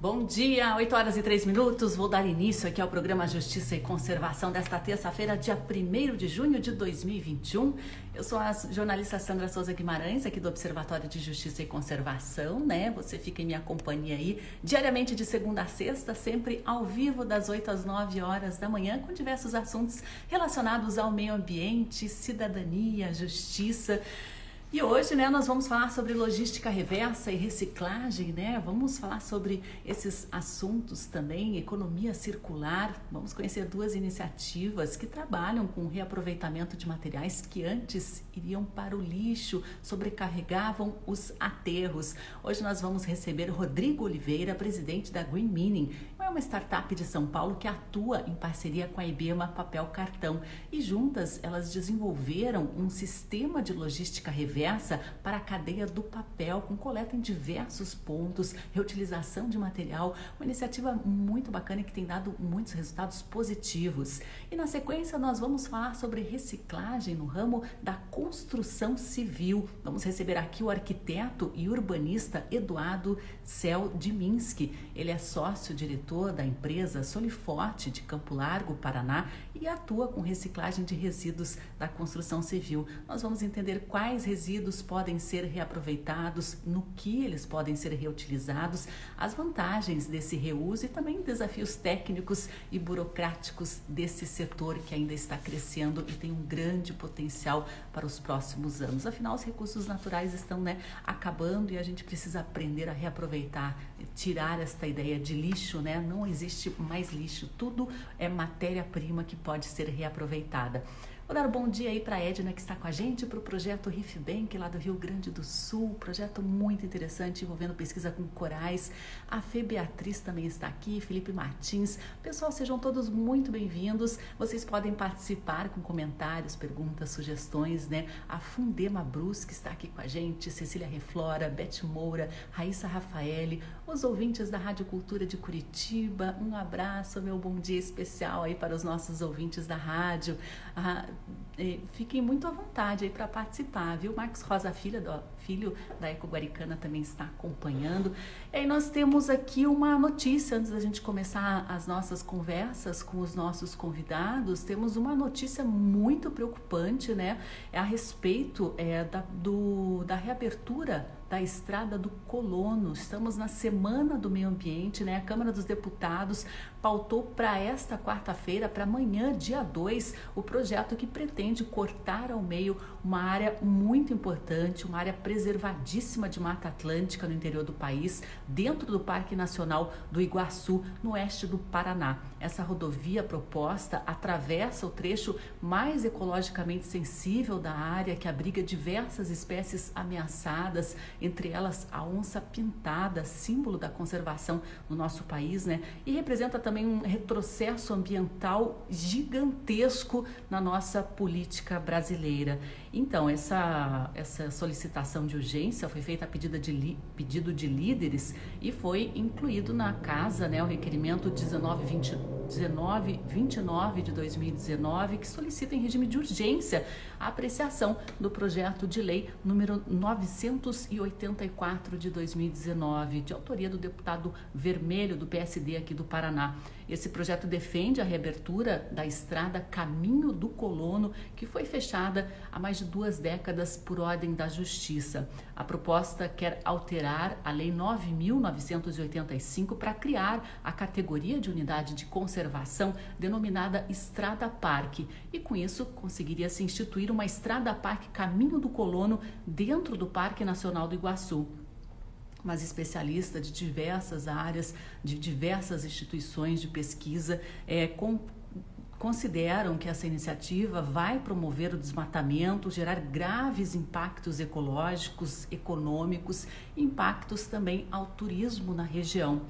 Bom dia, 8 horas e 3 minutos. Vou dar início aqui ao programa Justiça e Conservação desta terça-feira, dia 1 de junho de 2021. Eu sou a jornalista Sandra Souza Guimarães, aqui do Observatório de Justiça e Conservação, né? Você fica em minha companhia aí diariamente de segunda a sexta, sempre ao vivo, das 8 às 9 horas da manhã, com diversos assuntos relacionados ao meio ambiente, cidadania, justiça. E hoje, né, nós vamos falar sobre logística reversa e reciclagem, né? Vamos falar sobre esses assuntos também, economia circular. Vamos conhecer duas iniciativas que trabalham com o reaproveitamento de materiais que antes iriam para o lixo, sobrecarregavam os aterros. Hoje nós vamos receber Rodrigo Oliveira, presidente da Green Mining. É uma startup de São Paulo que atua em parceria com a IBEMA Papel Cartão e juntas elas desenvolveram um sistema de logística reversa para a cadeia do papel, com coleta em diversos pontos, reutilização de material, uma iniciativa muito bacana que tem dado muitos resultados positivos. E na sequência nós vamos falar sobre reciclagem no ramo da construção civil. Vamos receber aqui o arquiteto e urbanista Eduardo Cel Diminski. Ele é sócio-diretor da empresa Soliforte de Campo Largo, Paraná, e atua com reciclagem de resíduos da construção civil. Nós vamos entender quais resíduos podem ser reaproveitados, no que eles podem ser reutilizados, as vantagens desse reuso e também desafios técnicos e burocráticos desse setor que ainda está crescendo e tem um grande potencial para os próximos anos. Afinal, os recursos naturais estão né, acabando e a gente precisa aprender a reaproveitar, tirar esta ideia de lixo, né? Não existe mais lixo, tudo é matéria-prima que pode ser reaproveitada. Vou dar um bom dia aí para Edna que está com a gente para o projeto Riff Bank lá do Rio Grande do Sul, projeto muito interessante envolvendo pesquisa com corais. A Fê Beatriz também está aqui, Felipe Martins. Pessoal, sejam todos muito bem-vindos. Vocês podem participar com comentários, perguntas, sugestões, né? A Fundema Brus que está aqui com a gente, Cecília Reflora, Beth Moura, Raíssa Rafaele, os ouvintes da Rádio Cultura de Curitiba. Um abraço, meu bom dia especial aí para os nossos ouvintes da rádio. Ah, fiquem muito à vontade aí para participar, viu? Marcos Rosa Filha, do, filho da Eco Guaricana, também está acompanhando. E nós temos aqui uma notícia, antes da gente começar as nossas conversas com os nossos convidados, temos uma notícia muito preocupante, né? É a respeito é, da, do, da reabertura da Estrada do Colono. Estamos na Semana do Meio Ambiente, né? A Câmara dos Deputados pautou para esta quarta-feira, para amanhã, dia 2, o projeto que pretende cortar ao meio uma área muito importante, uma área preservadíssima de Mata Atlântica no interior do país, dentro do Parque Nacional do Iguaçu, no oeste do Paraná. Essa rodovia proposta atravessa o trecho mais ecologicamente sensível da área, que abriga diversas espécies ameaçadas, entre elas a onça pintada, símbolo da conservação no nosso país, né? E representa também um retrocesso ambiental gigantesco na nossa política brasileira. Então, essa, essa solicitação de urgência foi feita a pedido de, li, pedido de líderes e foi incluído na casa né, o requerimento 1920, 1929 de 2019, que solicita em regime de urgência a apreciação do projeto de lei número 984 de 2019, de autoria do deputado Vermelho do PSD aqui do Paraná. Esse projeto defende a reabertura da estrada Caminho do Colono, que foi fechada há mais de duas décadas por ordem da Justiça. A proposta quer alterar a Lei 9.985 para criar a categoria de unidade de conservação denominada Estrada Parque e, com isso, conseguiria se instituir uma Estrada Parque Caminho do Colono dentro do Parque Nacional do Iguaçu mas especialista de diversas áreas, de diversas instituições de pesquisa, é, com, consideram que essa iniciativa vai promover o desmatamento, gerar graves impactos ecológicos, econômicos, impactos também ao turismo na região.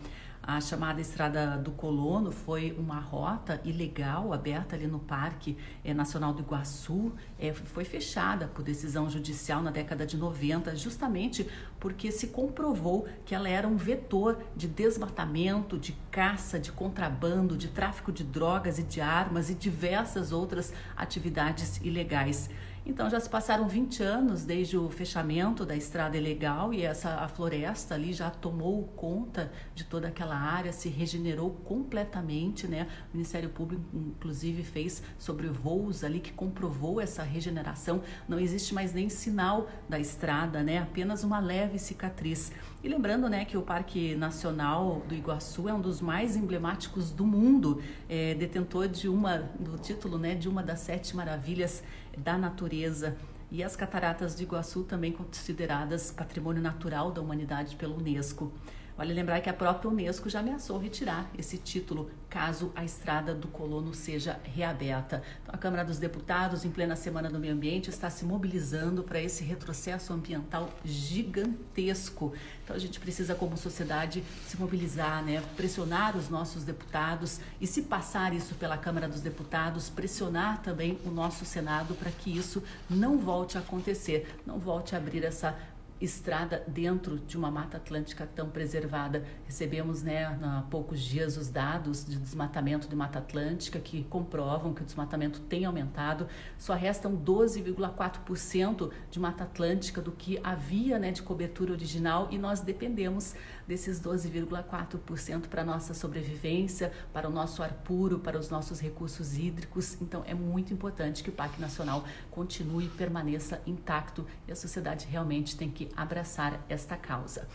A chamada Estrada do Colono foi uma rota ilegal aberta ali no Parque é, Nacional do Iguaçu. É, foi fechada por decisão judicial na década de 90, justamente porque se comprovou que ela era um vetor de desmatamento, de caça, de contrabando, de tráfico de drogas e de armas e diversas outras atividades ilegais. Então já se passaram 20 anos desde o fechamento da estrada ilegal e essa a floresta ali já tomou conta de toda aquela área, se regenerou completamente, né? O Ministério Público inclusive fez sobre voos ali que comprovou essa regeneração. Não existe mais nem sinal da estrada, né? Apenas uma leve cicatriz. E lembrando, né, que o Parque Nacional do Iguaçu é um dos mais emblemáticos do mundo, é, detentor de uma do título, né, de uma das sete maravilhas da natureza. E as cataratas do Iguaçu também consideradas patrimônio natural da humanidade pela Unesco. Vale lembrar que a própria Unesco já ameaçou retirar esse título caso a estrada do colono seja reaberta. Então, a Câmara dos Deputados, em plena Semana do Meio Ambiente, está se mobilizando para esse retrocesso ambiental gigantesco. Então, a gente precisa, como sociedade, se mobilizar, né? pressionar os nossos deputados e, se passar isso pela Câmara dos Deputados, pressionar também o nosso Senado para que isso não volte a acontecer, não volte a abrir essa estrada dentro de uma mata atlântica tão preservada. Recebemos né, há poucos dias os dados de desmatamento de mata atlântica que comprovam que o desmatamento tem aumentado. Só restam 12,4% de mata atlântica do que havia né, de cobertura original e nós dependemos desses 12,4% para nossa sobrevivência, para o nosso ar puro, para os nossos recursos hídricos. Então é muito importante que o Parque Nacional continue e permaneça intacto e a sociedade realmente tem que abraçar esta causa.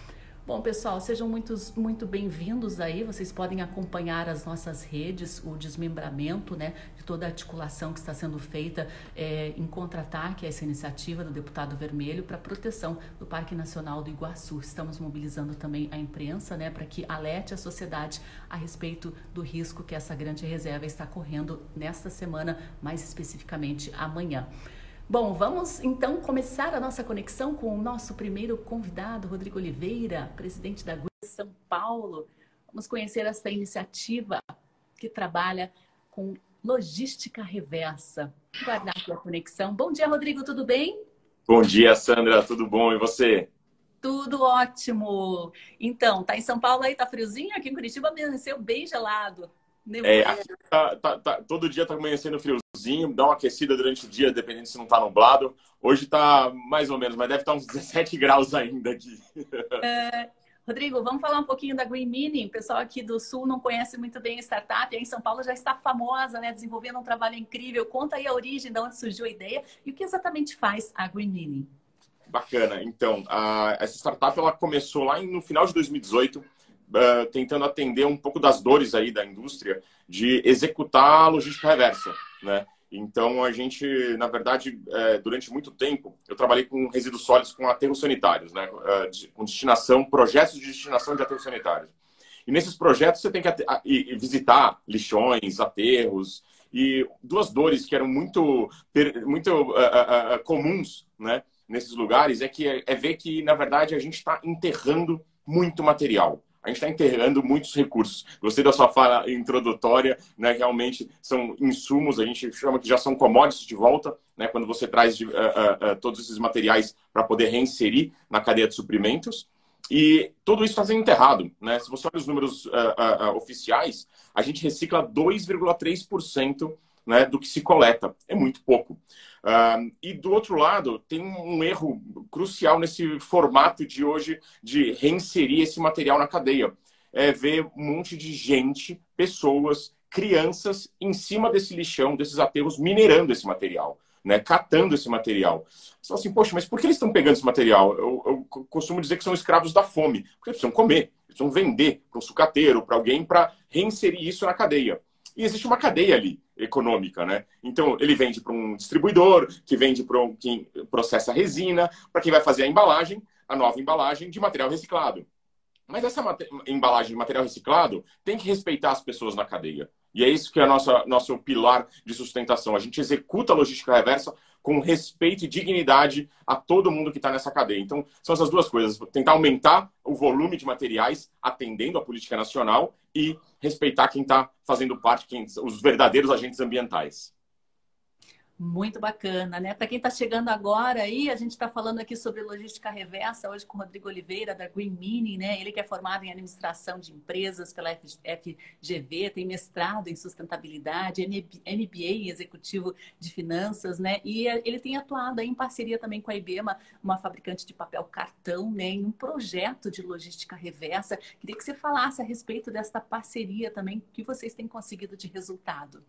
Bom, pessoal, sejam muitos, muito bem-vindos aí. Vocês podem acompanhar as nossas redes, o desmembramento né, de toda a articulação que está sendo feita é, em contra-ataque a essa iniciativa do deputado Vermelho para proteção do Parque Nacional do Iguaçu. Estamos mobilizando também a imprensa né, para que alerte a sociedade a respeito do risco que essa grande reserva está correndo nesta semana, mais especificamente amanhã. Bom, vamos então começar a nossa conexão com o nosso primeiro convidado, Rodrigo Oliveira, presidente da GUI São Paulo. Vamos conhecer essa iniciativa que trabalha com logística reversa. Guardar aqui a conexão. Bom dia, Rodrigo, tudo bem? Bom dia, Sandra, tudo bom? E você? Tudo ótimo. Então, tá em São Paulo aí, tá friozinho? Aqui em Curitiba amanheceu bem gelado. É, tá, tá, tá, todo dia tá amanhecendo friozinho, dá uma aquecida durante o dia, dependendo se não tá nublado. Hoje tá mais ou menos, mas deve estar tá uns 17 graus ainda aqui. É, Rodrigo, vamos falar um pouquinho da Green Mini. O pessoal aqui do Sul não conhece muito bem a startup. Aí em São Paulo já está famosa, né? Desenvolvendo um trabalho incrível. Conta aí a origem, de onde surgiu a ideia e o que exatamente faz a Green Mini. Bacana. Então, a, essa startup ela começou lá no final de 2018 uh, tentando atender um pouco das dores aí da indústria de executar a logística reversa, né? Então, a gente, na verdade, é, durante muito tempo, eu trabalhei com resíduos sólidos com aterros sanitários, né? com destinação, projetos de destinação de aterros sanitários. E nesses projetos você tem que visitar lixões, aterros, e duas dores que eram muito, muito uh, uh, comuns né? nesses lugares é que é, é ver que, na verdade, a gente está enterrando muito material a gente está enterrando muitos recursos. Gostei da sua fala introdutória, né? Realmente são insumos, a gente chama que já são commodities de volta, né? Quando você traz uh, uh, uh, todos esses materiais para poder reinserir na cadeia de suprimentos. E tudo isso está sendo enterrado, né? Se você olha os números oficiais, a gente recicla 2,3% né, do que se coleta. É muito pouco. Uh, e do outro lado, tem um erro crucial nesse formato de hoje de reinserir esse material na cadeia. É ver um monte de gente, pessoas, crianças em cima desse lixão, desses aterros, minerando esse material. Né, catando esse material. Você fala assim, poxa, mas por que eles estão pegando esse material? Eu, eu, costumo dizer que são escravos da fome, porque eles precisam comer, eles precisam vender para um sucateiro, para alguém, para reinserir isso na cadeia. E existe uma cadeia ali econômica, né? Então, ele vende para um distribuidor, que vende para um, quem processa a resina, para quem vai fazer a embalagem, a nova embalagem de material reciclado. Mas essa embalagem de material reciclado tem que respeitar as pessoas na cadeia. E é isso que é nosso nosso pilar de sustentação. A gente executa a logística reversa com respeito e dignidade a todo mundo que está nessa cadeia. Então, são essas duas coisas: tentar aumentar o volume de materiais atendendo a política nacional e respeitar quem está fazendo parte, quem, os verdadeiros agentes ambientais. Muito bacana, né? Para quem está chegando agora aí, a gente está falando aqui sobre logística reversa hoje com o Rodrigo Oliveira, da Green Mini, né? Ele que é formado em administração de empresas pela FGV, tem mestrado em sustentabilidade, MBA em executivo de finanças, né? E ele tem atuado em parceria também com a IBEMA, uma fabricante de papel cartão, né? Em um projeto de logística reversa. Queria que você falasse a respeito desta parceria também, que vocês têm conseguido de resultado.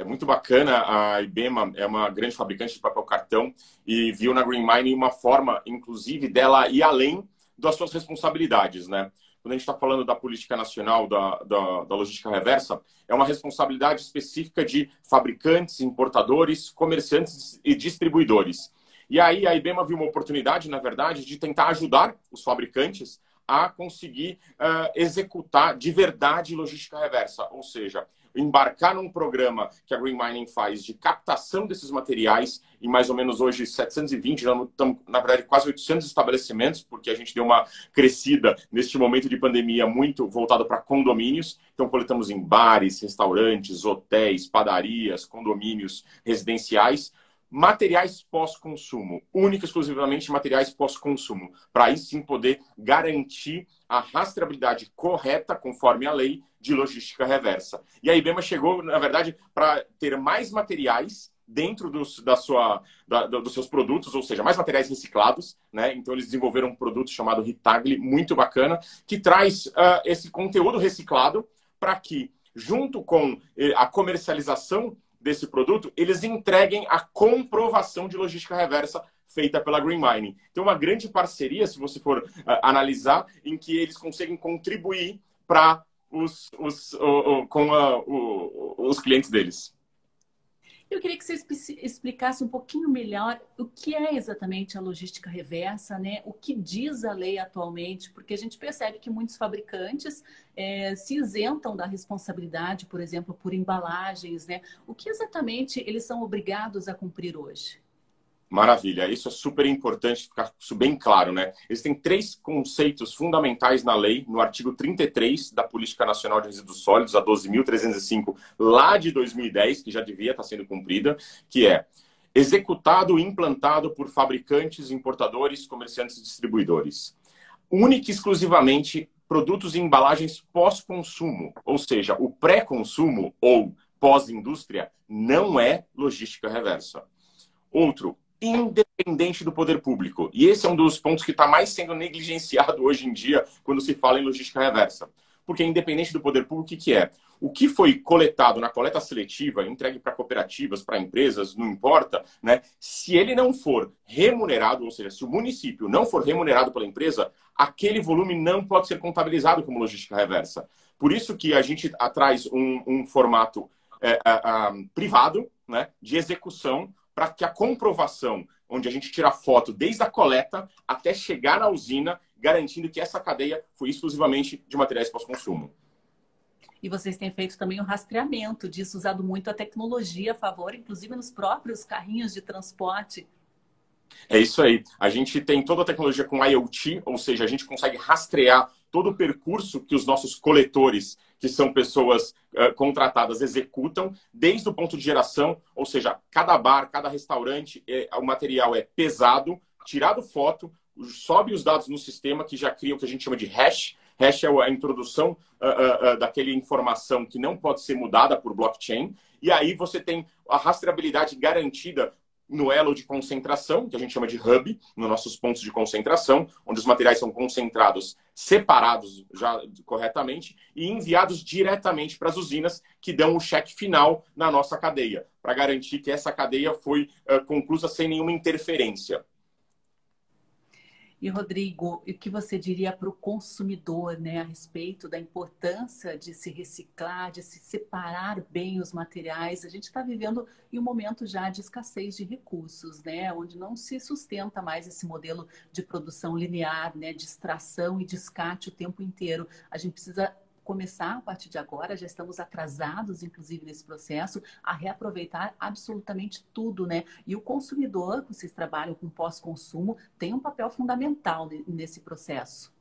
É muito bacana, a IBEMA é uma grande fabricante de papel cartão e viu na Green Mining uma forma, inclusive, dela ir além das suas responsabilidades, né? Quando a gente está falando da política nacional da, da, da, logística reversa, é uma responsabilidade específica de fabricantes, importadores, comerciantes e distribuidores. E aí a IBEMA viu uma oportunidade, na verdade, de tentar ajudar os fabricantes a conseguir uh, executar de verdade logística reversa, ou seja, embarcar num programa que a Green Mining faz de captação desses materiais em mais ou menos hoje 720, já estamos, na verdade, quase 800 estabelecimentos, porque a gente deu uma crescida neste momento de pandemia muito voltado para condomínios. Então, coletamos em bares, restaurantes, hotéis, padarias, condomínios residenciais materiais pós-consumo, única e exclusivamente materiais pós-consumo, para aí sim poder garantir a rastreabilidade correta, conforme a lei, de logística reversa. E a IBEMA chegou, na verdade, para ter mais materiais dentro dos, da sua, da, dos seus produtos, ou seja, mais materiais reciclados. Né? Então, eles desenvolveram um produto chamado Ritagli, muito bacana, que traz uh, esse conteúdo reciclado para que, junto com eh, a comercialização desse produto, eles entreguem a comprovação de logística reversa feita pela Green Mining. Então, uma grande parceria, se você for uh, analisar, em que eles conseguem contribuir para os, os, o, o, com a, o, os clientes deles. Eu queria que você explicasse um pouquinho melhor o que é exatamente a logística reversa, né? O que diz a lei atualmente, porque a gente percebe que muitos fabricantes é, se isentam da responsabilidade, por exemplo, por embalagens, né? O que exatamente eles são obrigados a cumprir hoje? Maravilha, isso é super importante ficar isso bem claro, né? Existem três conceitos fundamentais na lei, no artigo 33 da Política Nacional de Resíduos Sólidos, a 12.305, lá de 2010, que já devia estar sendo cumprida, que é executado e implantado por fabricantes, importadores, comerciantes e distribuidores. Única e exclusivamente produtos e embalagens pós-consumo, ou seja, o pré-consumo ou pós-indústria não é logística reversa. Outro, independente do poder público. E esse é um dos pontos que está mais sendo negligenciado hoje em dia quando se fala em logística reversa. Porque independente do poder público, o que, que é? O que foi coletado na coleta seletiva, entregue para cooperativas, para empresas, não importa, né? Se ele não for remunerado, ou seja, se o município não for remunerado pela empresa, aquele volume não pode ser contabilizado como logística reversa. Por isso que a gente traz um, um formato é, privado, né, de execução para que a comprovação, onde a gente tira foto desde a coleta até chegar na usina, garantindo que essa cadeia foi exclusivamente de materiais pós-consumo. E vocês têm feito também o rastreamento disso, usado muito a tecnologia a favor, inclusive nos próprios carrinhos de transporte. É isso aí. A gente tem toda a tecnologia com IoT, ou seja, a gente consegue rastrear todo o percurso que os nossos coletores, que são pessoas uh, contratadas, executam, desde o ponto de geração, ou seja, cada bar, cada restaurante, é, o material é pesado, tirado foto, sobe os dados no sistema que já cria o que a gente chama de hash. Hash é a introdução uh, uh, daquela informação que não pode ser mudada por blockchain. E aí você tem a rastreabilidade garantida no elo de concentração, que a gente chama de hub, nos nossos pontos de concentração, onde os materiais são concentrados separados já corretamente e enviados diretamente para as usinas que dão o cheque final na nossa cadeia, para garantir que essa cadeia foi uh, conclusa sem nenhuma interferência. E, Rodrigo, o que você diria para o consumidor né, a respeito da importância de se reciclar, de se separar bem os materiais? A gente está vivendo em um momento já de escassez de recursos, né, onde não se sustenta mais esse modelo de produção linear, né, de extração e descarte o tempo inteiro. A gente precisa começar a partir de agora, já estamos atrasados, inclusive, nesse processo, a reaproveitar absolutamente tudo, né? E o consumidor, vocês trabalham com pós-consumo, tem um papel fundamental nesse processo.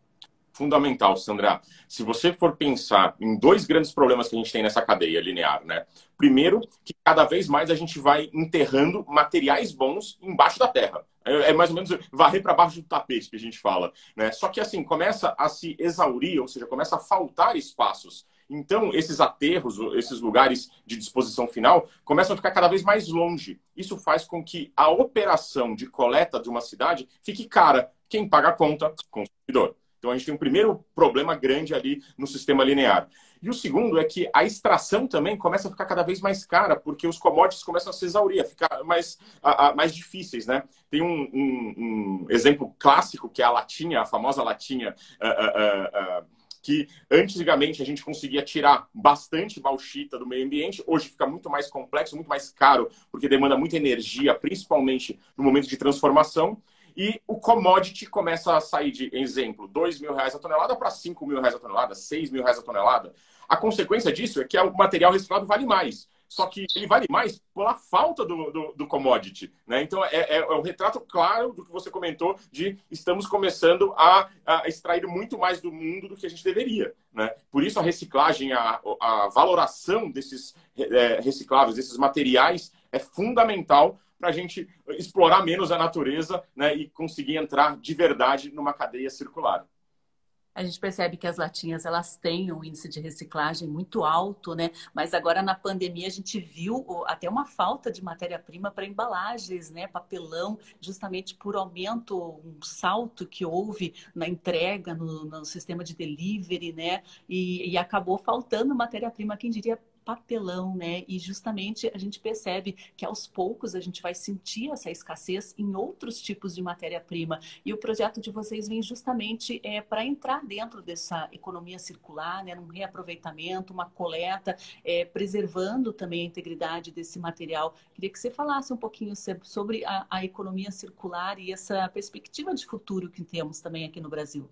fundamental, Sandra. Se você for pensar em dois grandes problemas que a gente tem nessa cadeia linear, né? Primeiro, que cada vez mais a gente vai enterrando materiais bons embaixo da terra. É, é mais ou menos varrer para baixo do tapete que a gente fala, né? Só que assim começa a se exaurir, ou seja, começa a faltar espaços. Então, esses aterros, esses lugares de disposição final, começam a ficar cada vez mais longe. Isso faz com que a operação de coleta de uma cidade fique cara. Quem paga a conta? Consumidor. Então a gente tem um primeiro problema grande ali no sistema linear. E o segundo é que a extração também começa a ficar cada vez mais cara, porque os commodities começam a se exaurir, a ficar mais, a, a, mais difíceis, né? Tem um, um, um, exemplo clássico que é a latinha, a famosa latinha. Uh, uh, uh, que antigamente a gente conseguia tirar bastante bauxita do meio ambiente, hoje fica muito mais complexo, muito mais caro, porque demanda muita energia, principalmente no momento de transformação e o commodity começa a sair de, exemplo, 2 mil reais a tonelada para 5 mil reais a tonelada, 6 mil reais a tonelada. A consequência disso é que o material reciclado vale mais. Só que ele vale mais pela falta do, do, do commodity. Né? Então, é, é, é, um retrato claro do que você comentou de estamos começando a, a, extrair muito mais do mundo do que a gente deveria. Né? Por isso, a reciclagem, a, a valoração desses é, recicláveis, desses materiais, é fundamental para a gente explorar menos a natureza né, e conseguir entrar de verdade numa cadeia circular. A gente percebe que as latinhas elas têm um índice de reciclagem muito alto, né? Mas agora na pandemia a gente viu até uma falta de matéria-prima para embalagens, né? Papelão, justamente por aumento, um salto que houve na entrega no, no sistema de delivery, né? E, e acabou faltando matéria-prima, quem diria papelão, né? E justamente a gente percebe que aos poucos a gente vai sentir essa escassez em outros tipos de matéria-prima. E o projeto de vocês vem justamente é, para entrar dentro dessa economia circular, né? Um reaproveitamento, uma coleta, é, preservando também a integridade desse material. Queria que você falasse um pouquinho sobre a, a economia circular e essa perspectiva de futuro que temos também aqui no Brasil.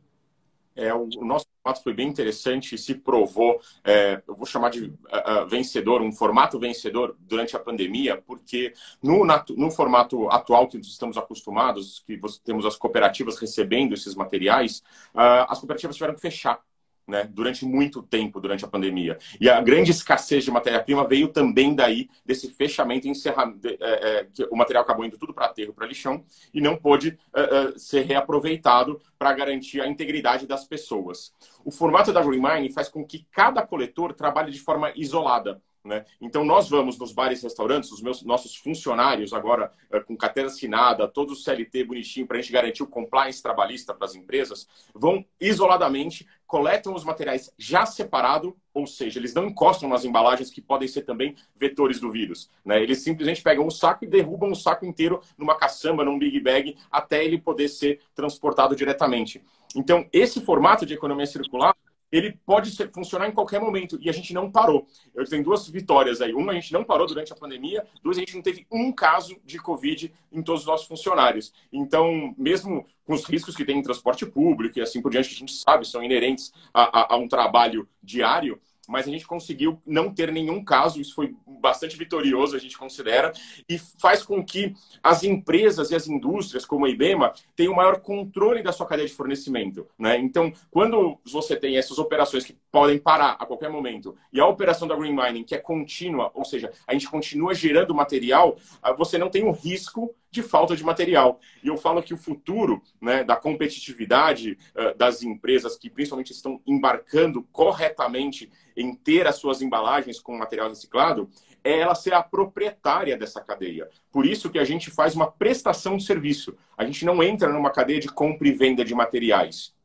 É, o, o nosso formato foi bem interessante e se provou, é, eu vou chamar de uh, vencedor, um formato vencedor durante a pandemia, porque no, no formato atual que estamos acostumados, que temos as cooperativas recebendo esses materiais, uh, as cooperativas tiveram que fechar né, durante muito tempo, durante a pandemia. E a grande escassez de matéria-prima veio também daí, desse fechamento e encerramento. É, é, que o material acabou indo tudo para aterro, para lixão, e não pôde é, é, ser reaproveitado para garantir a integridade das pessoas. O formato da Green Mine faz com que cada coletor trabalhe de forma isolada. Né? Então, nós vamos nos bares e restaurantes, os meus, nossos funcionários agora eh, com carteira assinada, todos os CLT bonitinho, para a gente garantir o compliance trabalhista para as empresas, vão isoladamente, coletam os materiais já separado, ou seja, eles não encostam nas embalagens que podem ser também vetores do vírus. Né? Eles simplesmente pegam o saco e derrubam o saco inteiro numa caçamba, num big bag, até ele poder ser transportado diretamente. Então, esse formato de economia circular ele pode ser, funcionar em qualquer momento e a gente não parou. Eu tenho duas vitórias aí. Uma, a gente não parou durante a pandemia. Duas, a gente não teve um caso de Covid em todos os nossos funcionários. Então, mesmo com os riscos que tem em transporte público e assim por diante, que a gente sabe são inerentes a, a, a um trabalho diário, mas a gente conseguiu não ter nenhum caso, isso foi bastante vitorioso, a gente considera, e faz com que as empresas e as indústrias, como a IBEMA, tenham maior controle da sua cadeia de fornecimento. Né? Então, quando você tem essas operações que podem parar a qualquer momento, e a operação da Green Mining, que é contínua, ou seja, a gente continua gerando material, ah, você não tem o risco de falta de material. E eu falo que o futuro né, da competitividade uh, das empresas que principalmente estão embarcando corretamente em ter as suas embalagens com material reciclado é ela ser a proprietária dessa cadeia. Por isso que a gente faz uma prestação de serviço. A gente não entra numa cadeia de compra e venda de materiais.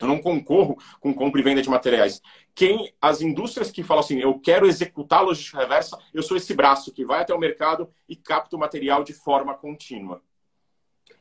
Eu não concorro com compra e venda de materiais. Quem as indústrias que falam assim, eu quero executar logística reversa, eu sou esse braço que vai até o mercado e capta o material de forma contínua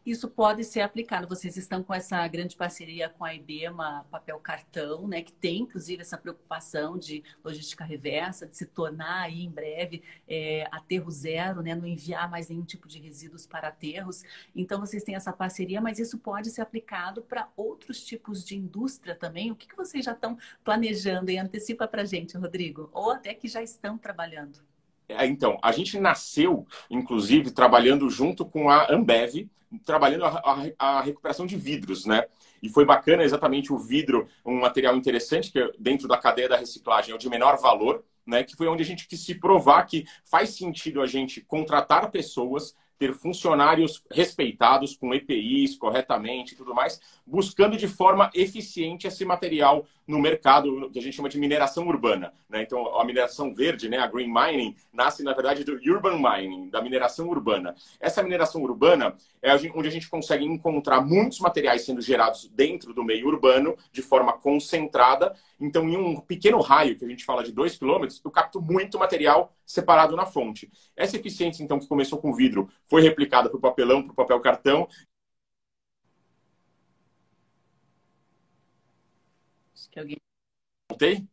isso pode ser aplicado. Vocês estão com essa grande parceria com a IBEMA Papel Cartão, né, que tem inclusive essa preocupação de logística reversa, de se tornar aí em breve é, aterro zero, né, não enviar mais nenhum tipo de resíduos para aterros. Então vocês têm essa parceria, mas isso pode ser aplicado para outros tipos de indústria também. O que, que vocês já estão planejando e antecipa para gente, Rodrigo? Ou até que já estão trabalhando? É, então, a gente nasceu, inclusive, trabalhando junto com a Ambev, trabalhando a, a, a, recuperação de vidros, né? E foi bacana exatamente o vidro, um material interessante, que dentro da cadeia da reciclagem é o de menor valor, né? Que foi onde a gente quis se provar que faz sentido a gente contratar pessoas ter funcionários respeitados, com EPIs corretamente e tudo mais, buscando de forma eficiente esse material no mercado que a gente chama de mineração urbana. Né? Então, a mineração verde, né, a green mining, nasce, na verdade, do urban mining, da mineração urbana. Essa mineração urbana é onde a gente consegue encontrar muitos materiais sendo gerados dentro do meio urbano, de forma concentrada. Então, em um pequeno raio, que a gente fala de 2 km, eu capto muito material separado na fonte. Essa eficiência, então, que começou com vidro, foi replicada para o papelão, para o papel cartão, que alguém. Voltei?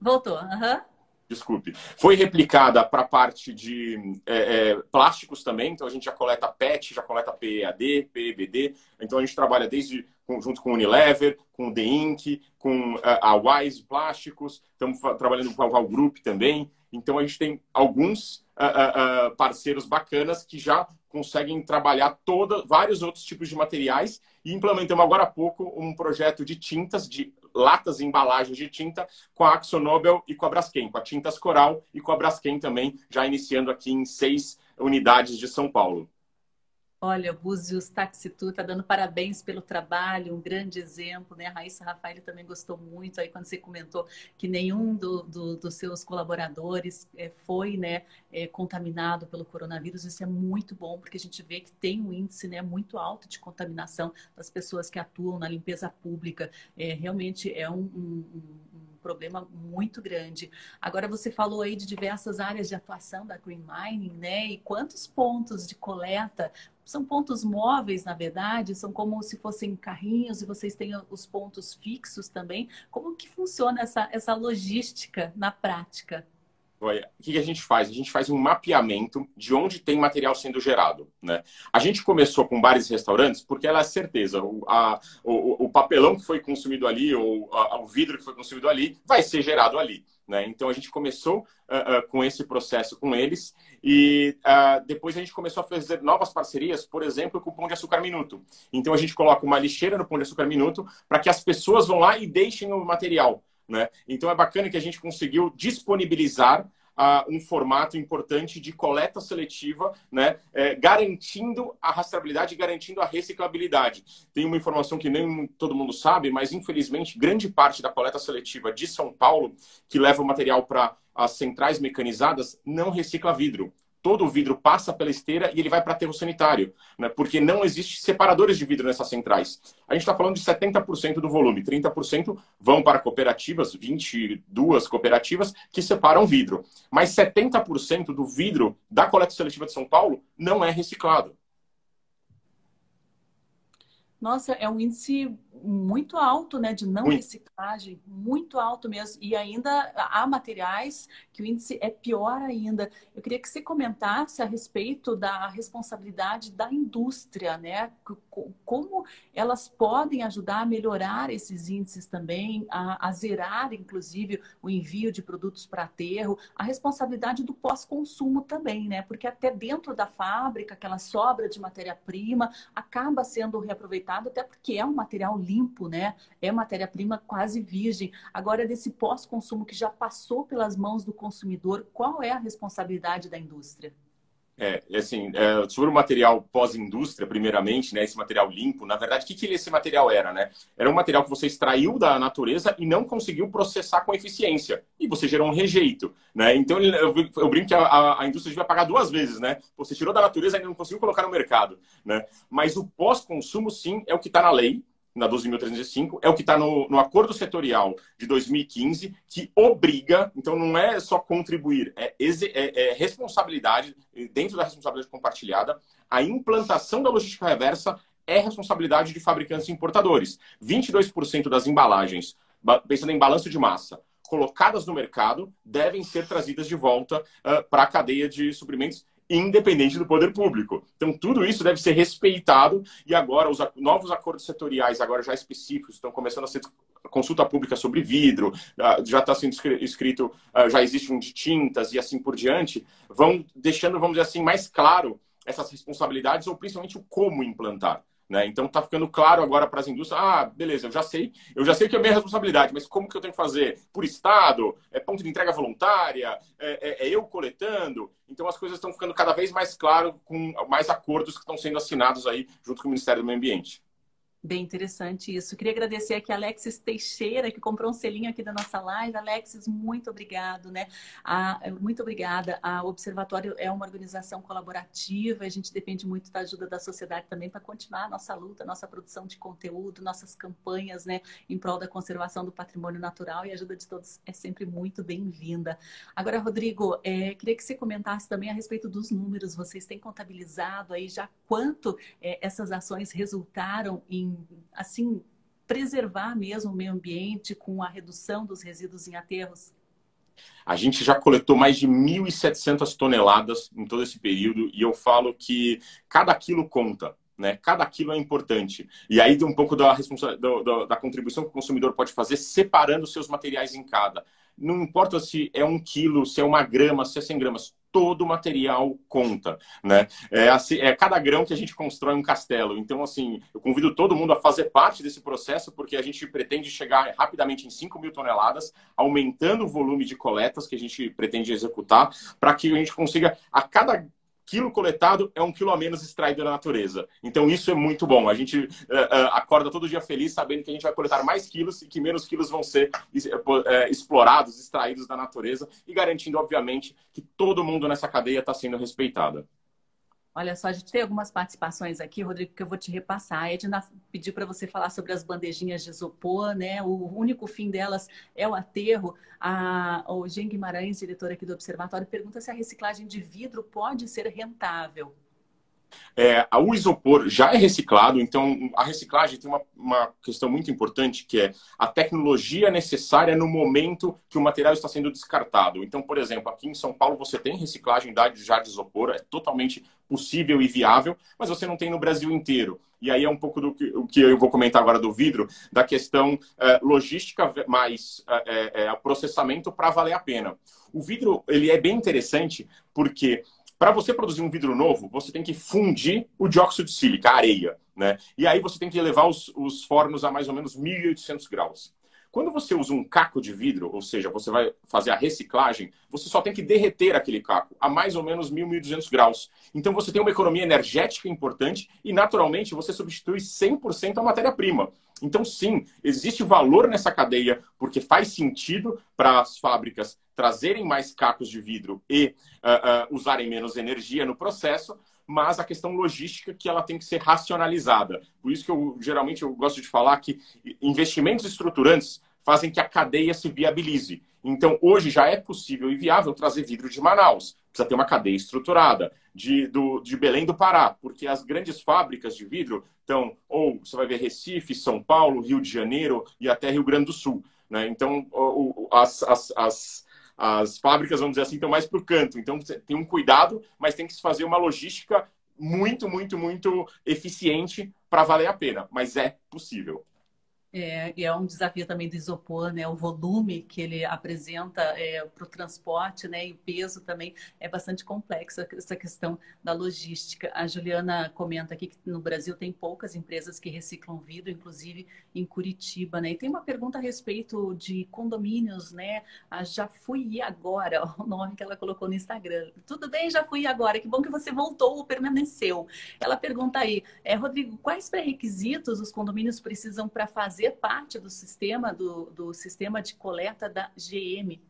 Voltou, aham. Uhum. Desculpe. Foi replicada para a parte de é, é, plásticos também, então a gente já coleta PET, já coleta PEAD, PEBD, então a gente trabalha desde junto com o Unilever, com o The Ink, com é, a Wise Plásticos, estamos trabalhando com a Val Group também. Então a gente tem alguns uh, uh, parceiros bacanas que já conseguem trabalhar toda, vários outros tipos de materiais e implementamos agora há pouco um projeto de tintas, de latas e embalagens de tinta com a AxoNobel e com a Braskem, com a Tintas Coral e com a Braskem também, já iniciando aqui em seis unidades de São Paulo. Olha, Búzios Taxitu está dando parabéns pelo trabalho, um grande exemplo, né? A Raíssa Rafael também gostou muito aí quando você comentou que nenhum do, do, dos seus colaboradores é, foi né, é, contaminado pelo coronavírus. Isso é muito bom, porque a gente vê que tem um índice né, muito alto de contaminação das pessoas que atuam na limpeza pública. É, realmente é um, um, um problema muito grande. Agora você falou aí de diversas áreas de atuação da Green Mining, né? E quantos pontos de coleta são pontos móveis, na verdade, são como se fossem carrinhos e vocês têm os pontos fixos também. Como que funciona essa, essa logística na prática? O que a gente faz? A gente faz um mapeamento de onde tem material sendo gerado. Né? A gente começou com bares e restaurantes porque ela é certeza, o, a, o, o papelão que foi consumido ali, ou a, o vidro que foi consumido ali, vai ser gerado ali. Né? Então a gente começou uh, uh, com esse processo com eles e uh, depois a gente começou a fazer novas parcerias, por exemplo, com o Pão de Açúcar Minuto. Então a gente coloca uma lixeira no Pão de Açúcar Minuto para que as pessoas vão lá e deixem o material. Né? Então é bacana que a gente conseguiu disponibilizar uh, um formato importante de coleta seletiva, né? É, garantindo a rastreabilidade e garantindo a reciclabilidade. Tem uma informação que nem todo mundo sabe, mas infelizmente grande parte da coleta seletiva de São Paulo, que leva o material para as centrais mecanizadas, não recicla vidro todo o vidro passa pela esteira e ele vai para aterro sanitário, né? porque não existe separadores de vidro nessas centrais. A gente está falando de 70% do volume, 30% vão para cooperativas, 22 cooperativas que separam vidro. Mas 70% do vidro da coleta seletiva de São Paulo não é reciclado. Nossa, é um índice muito alto, né, de não muito. reciclagem, muito alto mesmo. E ainda há materiais que o índice é pior ainda. Eu queria que você comentasse a respeito da responsabilidade da indústria, né? Como elas podem ajudar a melhorar esses índices também, a, a zerar, inclusive, o envio de produtos para aterro, a responsabilidade do pós-consumo também, né? Porque até dentro da fábrica, aquela sobra de matéria-prima acaba sendo reaproveitada, até porque é um material limpo, né? É matéria-prima quase virgem. Agora, desse pós-consumo que já passou pelas mãos do consumidor, qual é a responsabilidade da indústria? É, assim, é, sobre o material pós-indústria, primeiramente, né, esse material limpo, na verdade, o que, que esse material era, né? Era um material que você extraiu da natureza e não conseguiu processar com eficiência. E você gerou um rejeito, né? Então, eu, eu brinco que a, a, indústria devia pagar duas vezes, né? Você tirou da natureza e não conseguiu colocar no mercado, né? Mas o pós-consumo, sim, é o que está na lei, na 12.305, é o que está no, no, acordo setorial de 2015, que obriga, então não é só contribuir, é, é, é responsabilidade, dentro da responsabilidade compartilhada, a implantação da logística reversa é responsabilidade de fabricantes e importadores. 22% das embalagens, pensando em balanço de massa, colocadas no mercado, devem ser trazidas de volta uh, para a cadeia de suprimentos independente do poder público. Então, tudo isso deve ser respeitado e agora os novos acordos setoriais, agora já específicos, estão começando a ser consulta pública sobre vidro, uh, já está sendo escrito, uh, já existe um de tintas e assim por diante, vão deixando, vamos dizer assim, mais claro essas responsabilidades ou principalmente o como implantar. Né? Então está ficando claro agora para as indústrias, ah, beleza, eu já sei, eu já sei que é minha responsabilidade, mas como que eu tenho que fazer? Por estado, é ponto de entrega voluntária, é, é, é eu coletando. Então as coisas estão ficando cada vez mais claro com mais acordos que estão sendo assinados aí junto com o Ministério do Meio Ambiente. Bem interessante isso. Queria agradecer aqui a Alexis Teixeira, que comprou um selinho aqui da nossa live. Alexis, muito obrigado, né? A, muito obrigada. A Observatório é uma organização colaborativa, a gente depende muito da ajuda da sociedade também para continuar a nossa luta, nossa produção de conteúdo, nossas campanhas, né, em prol da conservação do patrimônio natural e a ajuda de todos é sempre muito bem-vinda. Agora, Rodrigo, é, queria que você comentasse também a respeito dos números. Vocês têm contabilizado aí já quanto é, essas ações resultaram em assim, preservar mesmo o meio ambiente com a redução dos resíduos em aterros? A gente já coletou mais de 1.700 toneladas em todo esse período e eu falo que cada quilo conta. Né? Cada quilo é importante. E aí tem um pouco da, da, da contribuição que o consumidor pode fazer separando seus materiais em cada. Não importa se é um quilo, se é uma grama, se é 100 gramas todo o material conta, né? É, assim, é cada grão que a gente constrói um castelo. Então, assim, eu convido todo mundo a fazer parte desse processo, porque a gente pretende chegar rapidamente em 5 mil toneladas, aumentando o volume de coletas que a gente pretende executar, para que a gente consiga, a cada quilo coletado é um quilo a menos extraído da natureza. Então isso é muito bom. A gente uh, uh, acorda todo dia feliz sabendo que a gente vai coletar mais quilos e que menos quilos vão ser uh, explorados, extraídos da natureza e garantindo, obviamente, que todo mundo nessa cadeia está sendo respeitado. Olha só, a gente tem algumas participações aqui, Rodrigo, que eu vou te repassar. A Edna pediu para você falar sobre as bandejinhas de isopor, né? O único fim delas é o aterro. A, o Jean Guimarães, diretor aqui do Observatório, pergunta se a reciclagem de vidro pode ser rentável. É, o isopor já é reciclado, então a reciclagem tem uma, uma, questão muito importante que é a tecnologia necessária no momento que o material está sendo descartado. Então, por exemplo, aqui em São Paulo você tem reciclagem já de isopor, é totalmente possível e viável, mas você não tem no Brasil inteiro. E aí é um pouco do que, o que eu vou comentar agora do vidro, da questão é, logística mais é, é, processamento para valer a pena. O vidro ele é bem interessante porque para você produzir um vidro novo, você tem que fundir o dióxido de sílica, a areia, né? E aí você tem que levar os, os fornos a mais ou menos 1.800 graus. Quando você usa um caco de vidro, ou seja, você vai fazer a reciclagem, você só tem que derreter aquele caco a mais ou menos 1.000, 1.200 graus. Então você tem uma economia energética importante e, naturalmente, você substitui 100% a matéria-prima. Então, sim, existe valor nessa cadeia, porque faz sentido para as fábricas trazerem mais cacos de vidro e uh, uh, usarem menos energia no processo, mas a questão logística que ela tem que ser racionalizada. Por isso que eu geralmente eu gosto de falar que investimentos estruturantes fazem que a cadeia se viabilize. Então, hoje já é possível e viável trazer vidro de Manaus. Precisa ter uma cadeia estruturada. De, do, de Belém do Pará, porque as grandes fábricas de vidro estão, ou você vai ver Recife, São Paulo, Rio de Janeiro e até Rio Grande do Sul. Né? Então, o, o, as, as, as as fábricas, vamos dizer assim, estão mais para o canto. Então, tem um cuidado, mas tem que se fazer uma logística muito, muito, muito eficiente para valer a pena. Mas é possível. É, e é um desafio também do isopor, né? O volume que ele apresenta é, para o transporte, né? E o peso também é bastante complexo essa questão da logística. A Juliana comenta aqui que no Brasil tem poucas empresas que reciclam vidro, inclusive em Curitiba, né? E tem uma pergunta a respeito de condomínios, né? A Já Fui Agora, o nome que ela colocou no Instagram. Tudo bem, Já Fui Agora, que bom que você voltou ou permaneceu. Ela pergunta aí, é, Rodrigo, quais pré-requisitos os condomínios precisam para fazer fazer parte do sistema, do, do sistema de coleta da GM.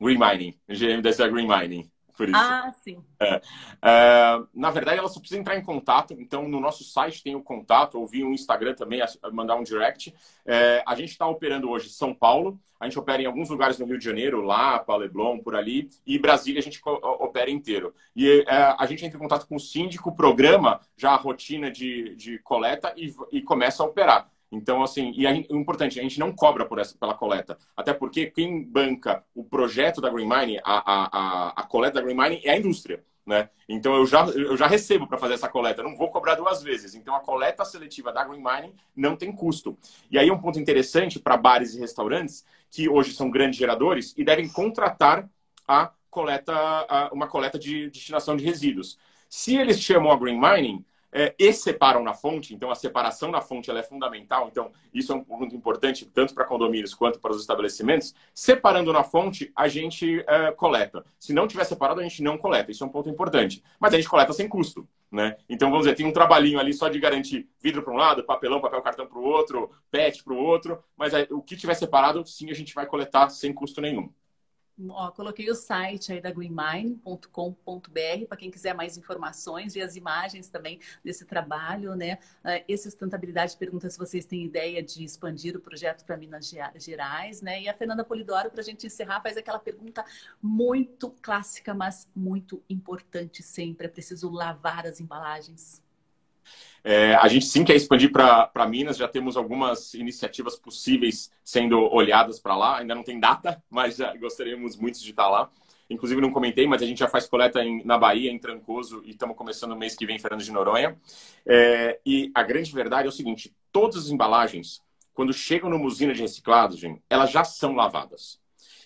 Green Mining. GM deve ser Green Mining. Por isso. Ah, sim. É. É, na verdade, ela só precisa entrar em contato. Então, no nosso site tem o contato, ou via um Instagram também, mandar um direct. É, a gente está operando hoje São Paulo, a gente opera em alguns lugares no Rio de Janeiro, lá, Leblon, por ali, e Brasília a gente opera inteiro. E é, a gente entra em contato com o síndico, programa já a rotina de, de coleta e, e começa a operar. Então, assim, e o importante, a gente não cobra por essa, pela coleta. Até porque quem banca o projeto da Green Mining, a, a, a, a coleta da Green Mining é a indústria. Né? Então eu já, eu já recebo para fazer essa coleta, não vou cobrar duas vezes. Então a coleta seletiva da Green Mining não tem custo. E aí um ponto interessante para bares e restaurantes, que hoje são grandes geradores e devem contratar a coleta, a, uma coleta de destinação de resíduos. Se eles chamam a Green Mining, é, e separam na fonte, então a separação na fonte ela é fundamental, então isso é um ponto importante tanto para condomínios quanto para os estabelecimentos. Separando na fonte, a gente é, coleta. Se não tiver separado, a gente não coleta, isso é um ponto importante. Mas a gente coleta sem custo. Né? Então, vamos dizer, tem um trabalhinho ali só de garantir vidro para um lado, papelão, papel, cartão para o outro, PET para o outro, mas é, o que tiver separado, sim, a gente vai coletar sem custo nenhum. Ó, coloquei o site aí da greenmine.com.br para quem quiser mais informações e as imagens também desse trabalho, né? Uh, esse Sustentabilidade pergunta se vocês têm ideia de expandir o projeto para Minas Gerais, né? E a Fernanda Polidoro, para a gente encerrar, faz aquela pergunta muito clássica, mas muito importante sempre. É preciso lavar as embalagens? É, a gente sim quer expandir para Minas, já temos algumas iniciativas possíveis sendo olhadas para lá. Ainda não tem data, mas já gostaríamos muito de estar lá. Inclusive, não comentei, mas a gente já faz coleta em, na Bahia, em Trancoso, e estamos começando no mês que vem em Fernando de Noronha. É, e a grande verdade é o seguinte: todas as embalagens, quando chegam numa usina de reciclagem, elas já são lavadas.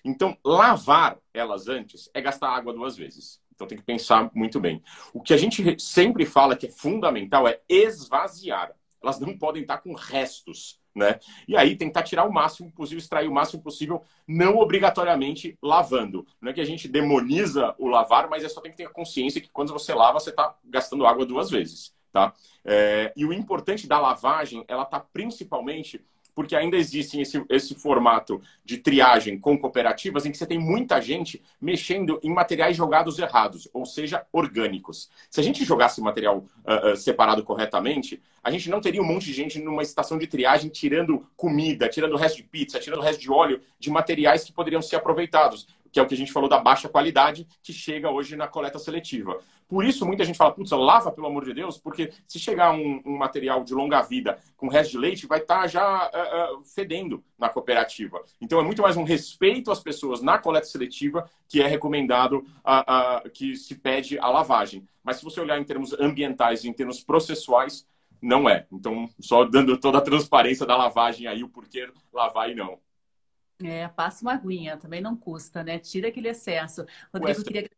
Então, lavar elas antes é gastar água duas vezes. Então tem que pensar muito bem. O que a gente sempre fala que é fundamental é esvaziar. Elas não podem estar com restos, né? E aí tentar tirar o máximo possível, extrair o máximo possível, não obrigatoriamente lavando. Não é que a gente demoniza o lavar, mas é só tem que ter consciência que quando você lava, você está gastando água duas vezes, tá? É, e o importante da lavagem, ela está principalmente porque ainda existe esse, esse formato de triagem com cooperativas em que você tem muita gente mexendo em materiais jogados errados, ou seja, orgânicos. Se a gente jogasse material uh, uh, separado corretamente, a gente não teria um monte de gente numa estação de triagem tirando comida, tirando o resto de pizza, tirando o resto de óleo de materiais que poderiam ser aproveitados que é o que a gente falou da baixa qualidade que chega hoje na coleta seletiva. Por isso, muita gente fala, putz, lava, pelo amor de Deus, porque se chegar um, um material de longa vida com resto de leite, vai estar tá já uh, uh, fedendo na cooperativa. Então, é muito mais um respeito às pessoas na coleta seletiva que é recomendado, uh, que se pede a lavagem. Mas se você olhar em termos ambientais e em termos processuais, não é. Então, só dando toda a transparência da lavagem aí, o porquê lavar e não. É, passa uma aguinha, também não custa, né? Tira aquele excesso. Rodrigo, queria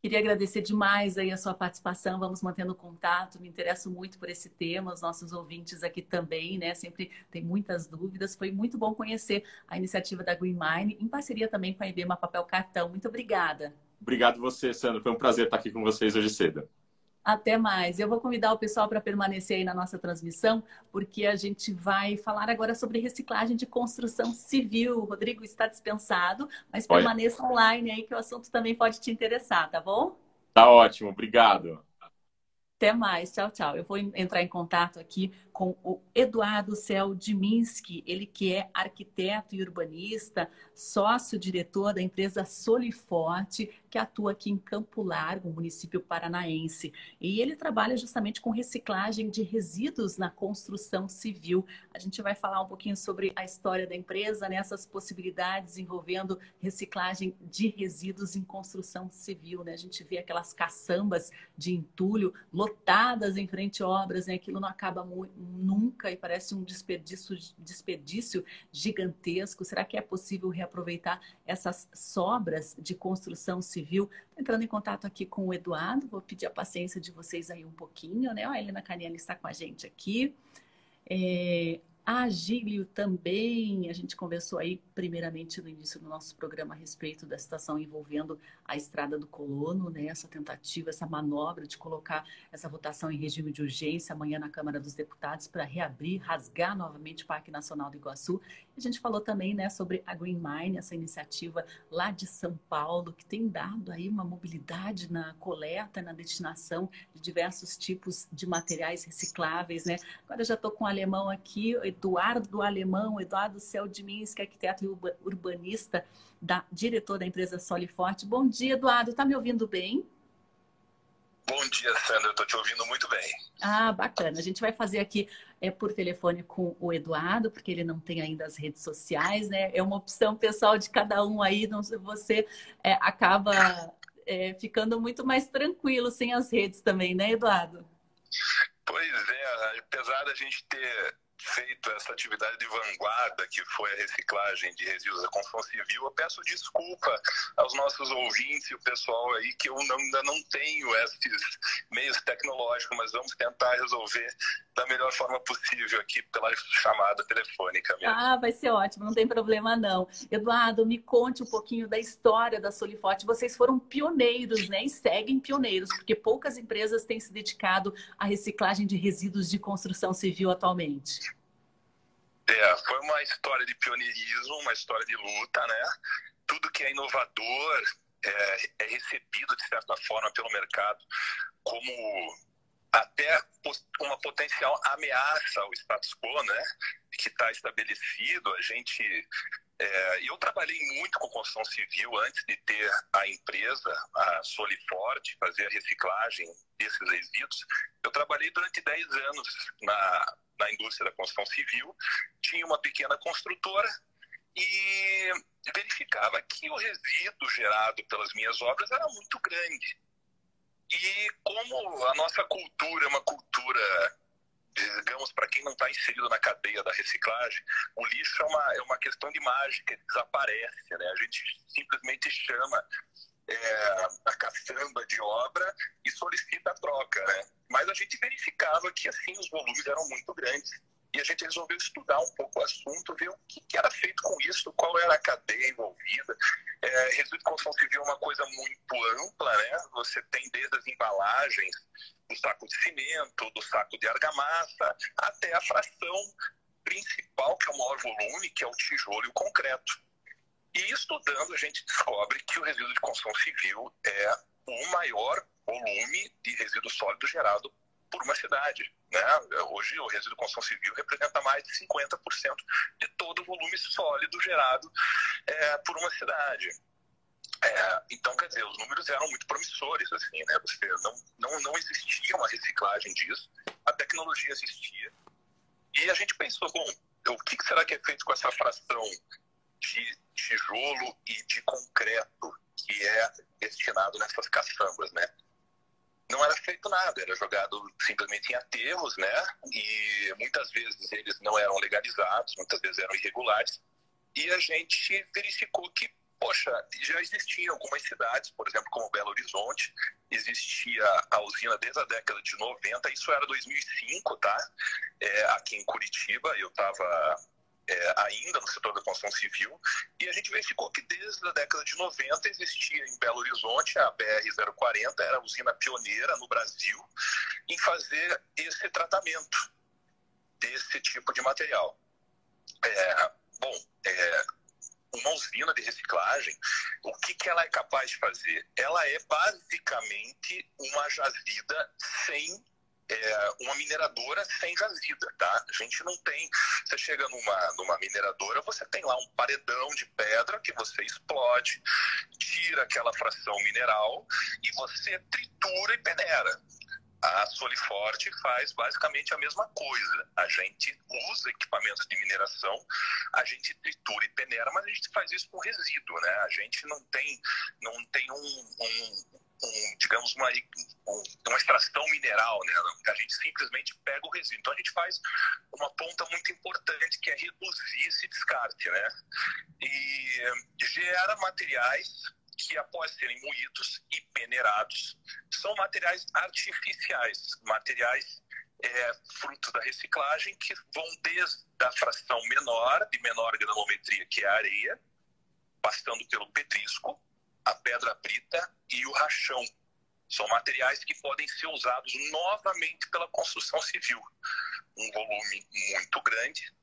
Queria agradecer demais aí a sua participação. Vamos mantendo contato. Me interesso muito por esse tema. Os nossos ouvintes aqui também, né? Sempre tem muitas dúvidas. Foi muito bom conhecer a iniciativa da Green Mine, em parceria também com a IBEMA Papel Cartão. Muito obrigada. Obrigado você, Sandro. Foi um prazer estar aqui com vocês hoje cedo. Até mais. Eu vou convidar o pessoal para permanecer aí na nossa transmissão, porque a gente vai falar agora sobre reciclagem de construção civil. O Rodrigo está dispensado, mas permaneça online aí que o assunto também pode te interessar, tá bom? Tá ótimo, obrigado. Até mais, tchau, tchau. Eu vou entrar em contato aqui com o Eduardo Cel Diminski, ele que é arquiteto e urbanista, sócio-diretor da empresa Soliforte, que atua aqui em Campo Largo, município paranaense. E ele trabalha justamente com reciclagem de resíduos na construção civil. A gente vai falar um pouquinho sobre a história da empresa, nessas né? possibilidades envolvendo reciclagem de resíduos em construção civil. Né? A gente vê aquelas caçambas de entulho lotadas em frente a obras, né? aquilo não acaba nunca e parece um desperdício, desperdício gigantesco. Será que é possível reaproveitar essas sobras de construção civil? Entrando em contato aqui com o Eduardo, vou pedir a paciência de vocês aí um pouquinho, né? A Helena Caniani está com a gente aqui. É, a Gílio também, a gente conversou aí primeiramente no início do nosso programa a respeito da situação envolvendo a estrada do colono, né? Essa tentativa, essa manobra de colocar essa votação em regime de urgência amanhã na Câmara dos Deputados para reabrir, rasgar novamente o Parque Nacional do Iguaçu. A gente falou também, né, sobre a Green Mine, essa iniciativa lá de São Paulo, que tem dado aí uma mobilidade na coleta, na destinação de diversos tipos de materiais recicláveis, né? Agora eu já estou com o alemão aqui, Eduardo Alemão, Eduardo Seldminski, arquiteto e urbanista, da, diretor da empresa Soliforte. Bom dia, Eduardo. Está me ouvindo bem? Bom dia, Sandra. Estou te ouvindo muito bem. Ah, bacana. A gente vai fazer aqui é, por telefone com o Eduardo, porque ele não tem ainda as redes sociais, né? É uma opção pessoal de cada um aí. Não, você é, acaba é, ficando muito mais tranquilo sem as redes também, né, Eduardo? Pois é, apesar da gente ter feito essa atividade de vanguarda que foi a reciclagem de resíduos da construção civil, eu peço desculpa aos nossos ouvintes e o pessoal aí que eu não, ainda não tenho esses meios tecnológicos, mas vamos tentar resolver da melhor forma possível aqui pela chamada telefônica mesmo. Ah, vai ser ótimo, não tem problema não. Eduardo, me conte um pouquinho da história da Soliforte. Vocês foram pioneiros, né? E seguem pioneiros, porque poucas empresas têm se dedicado à reciclagem de resíduos de construção civil atualmente. É, foi uma história de pioneirismo, uma história de luta, né? Tudo que é inovador é, é recebido, de certa forma, pelo mercado como até uma potencial ameaça ao status quo, né? Que está estabelecido. A gente, é, eu trabalhei muito com construção civil antes de ter a empresa, a Soliforte, fazer a reciclagem desses resíduos. Eu trabalhei durante 10 anos na, na indústria da construção civil, tinha uma pequena construtora e verificava que o resíduo gerado pelas minhas obras era muito grande e como a nossa cultura é uma cultura, digamos, para quem não está inserido na cadeia da reciclagem, o lixo é uma, é uma questão de mágica, desaparece, né? A gente simplesmente chama é, a caçamba de obra e solicita a troca, né? Mas a gente verificava que, assim, os volumes eram muito grandes. E a gente resolveu estudar um pouco o assunto, ver o que, que era feito com isso, qual era a cadeia envolvida. É, resíduo de construção civil é uma coisa muito ampla, né? Você tem desde as embalagens, do saco de cimento, do saco de argamassa, até a fração principal, que é o maior volume, que é o tijolo e o concreto. E estudando, a gente descobre que o resíduo de construção civil é o maior volume de resíduo sólido gerado por uma cidade. Né? Hoje, o resíduo de construção civil representa mais de 50% de todo o volume sólido gerado é, por uma cidade. É, então, quer dizer, os números eram muito promissores, assim, né? Você não, não, não existia uma reciclagem disso, a tecnologia existia. E a gente pensou, bom, o que será que é feito com essa fração de tijolo e de concreto que é destinado nessas caçambas, né? não era feito nada, era jogado simplesmente em aterros, né? E muitas vezes eles não eram legalizados, muitas vezes eram irregulares. E a gente verificou que, poxa, já existiam algumas cidades, por exemplo, como Belo Horizonte, existia a usina desde a década de 90, isso era 2005, tá? É, aqui em Curitiba, eu estava é, ainda no setor da construção civil, e a gente verificou que desde a década de 90 existia em Belo Horizonte a BR-040, era a usina pioneira no Brasil em fazer esse tratamento desse tipo de material. É, bom, é, uma usina de reciclagem, o que, que ela é capaz de fazer? Ela é basicamente uma jazida sem é, uma mineradora sem jazida, tá? A gente não tem. Você chega numa, numa mineradora, você tem lá um paredão de pedra que você explode, tira aquela fração mineral e você tritura e peneira. A Soliforte faz basicamente a mesma coisa. A gente usa equipamentos de mineração, a gente tritura e peneira, mas a gente faz isso com resíduo, né? A gente não tem, não tem um, um um, digamos, uma, um, uma extração mineral, né? A gente simplesmente pega o resíduo. Então a gente faz uma ponta muito importante que é reduzir esse descarte, né? E gera materiais que após serem moídos e peneirados são materiais artificiais, materiais é, fruto da reciclagem que vão desde a fração menor, de menor granulometria, que é a areia, passando pelo petrisco, a pedra brita e o rachão. São materiais que podem ser usados novamente pela construção civil. Um volume muito grande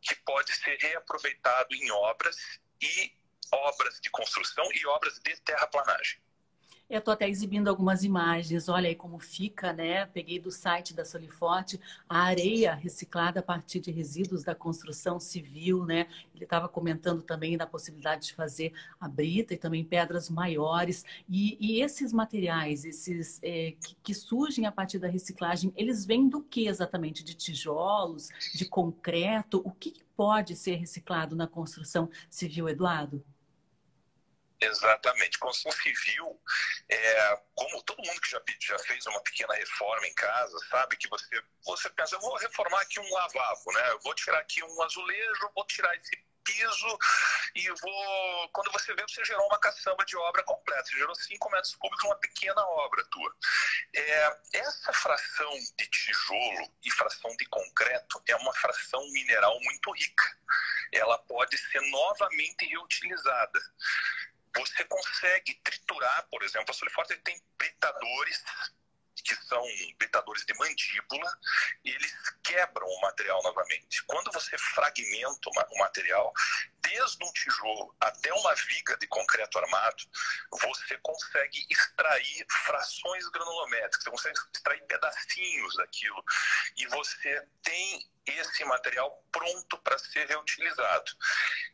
que pode ser reaproveitado em obras e obras de construção e obras de terraplanagem. Eu estou até exibindo algumas imagens, olha aí como fica, né? Peguei do site da Soliforte a areia reciclada a partir de resíduos da construção civil, né? Ele estava comentando também da possibilidade de fazer a brita e também pedras maiores. E, e esses materiais, esses é, que, que, surgem a partir da reciclagem, eles vêm do que exatamente? De tijolos, de concreto? O que pode ser reciclado na construção civil, Eduardo? Exatamente. Construção civil, é, como todo mundo que já, já fez uma pequena reforma em casa, sabe que você, você pensa, eu vou reformar aqui um lavabo, né? Eu vou tirar aqui um azulejo, vou tirar esse piso e vou. Quando você vê, você gerou uma caçamba de obra completa. Você gerou 5 metros cúbicos, uma pequena obra tua. É, essa fração de tijolo e fração de concreto é uma fração mineral muito rica. Ela pode ser novamente reutilizada você consegue triturar, por exemplo, a Soliforte tem britadores que são britadores de mandíbula, eles quebram o material novamente. Quando você fragmenta o material, desde um tijolo até uma viga de concreto armado, você consegue extrair frações granulométricas, você consegue extrair pedacinhos daquilo, e você tem esse material pronto para ser reutilizado.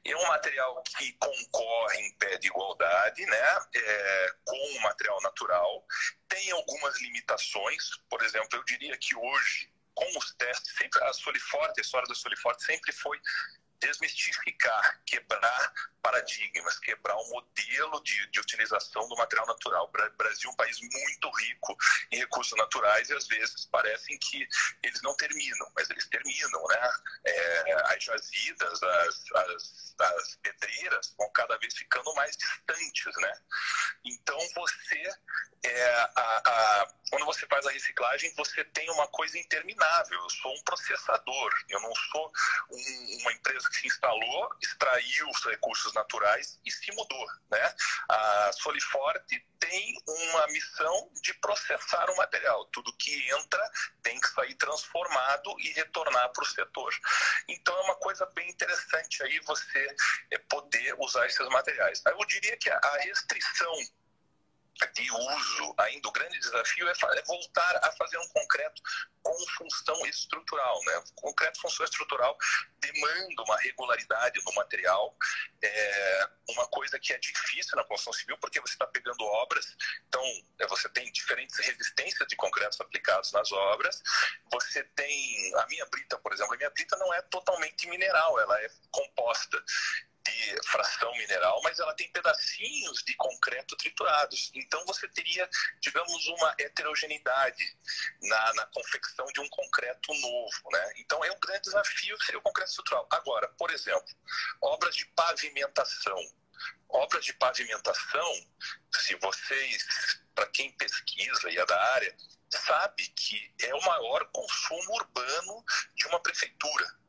É um material que concorre em pé de igualdade né, é, com o material natural, tem algumas limitações, por exemplo, eu diria que hoje, com os testes, sempre a Soliforte, a história da Soliforte sempre foi desmistificar, quebrar paradigmas, quebrar o modelo de, de utilização do material natural. O Brasil é um país muito rico em recursos naturais e às vezes parecem que eles não terminam, mas eles terminam, né? É, as jazidas, as, as, as pedreiras vão cada vez ficando mais distantes, né? Então você, é, a, a, quando você faz a reciclagem, você tem uma coisa interminável. Eu sou um processador, eu não sou um, uma empresa se instalou, extraiu os recursos naturais e se mudou. Né? A Soliforte tem uma missão de processar o material. Tudo que entra tem que sair transformado e retornar para o setor. Então é uma coisa bem interessante aí você eh, poder usar esses materiais. Eu diria que a restrição de uso, ainda o grande desafio é, é voltar a fazer um concreto com função estrutural. Né? O concreto função estrutural demanda uma regularidade no material, é uma coisa que é difícil na construção civil, porque você está pegando obras, então é, você tem diferentes resistências de concretos aplicados nas obras, você tem, a minha brita, por exemplo, a minha brita não é totalmente mineral, ela é composta de fração mineral, mas ela tem pedacinhos de concreto triturados. Então você teria, digamos, uma heterogeneidade na, na confecção de um concreto novo. Né? Então é um grande desafio seria o concreto estrutural. Agora, por exemplo, obras de pavimentação. Obras de pavimentação, se vocês, para quem pesquisa e é da área, sabe que é o maior consumo urbano de uma prefeitura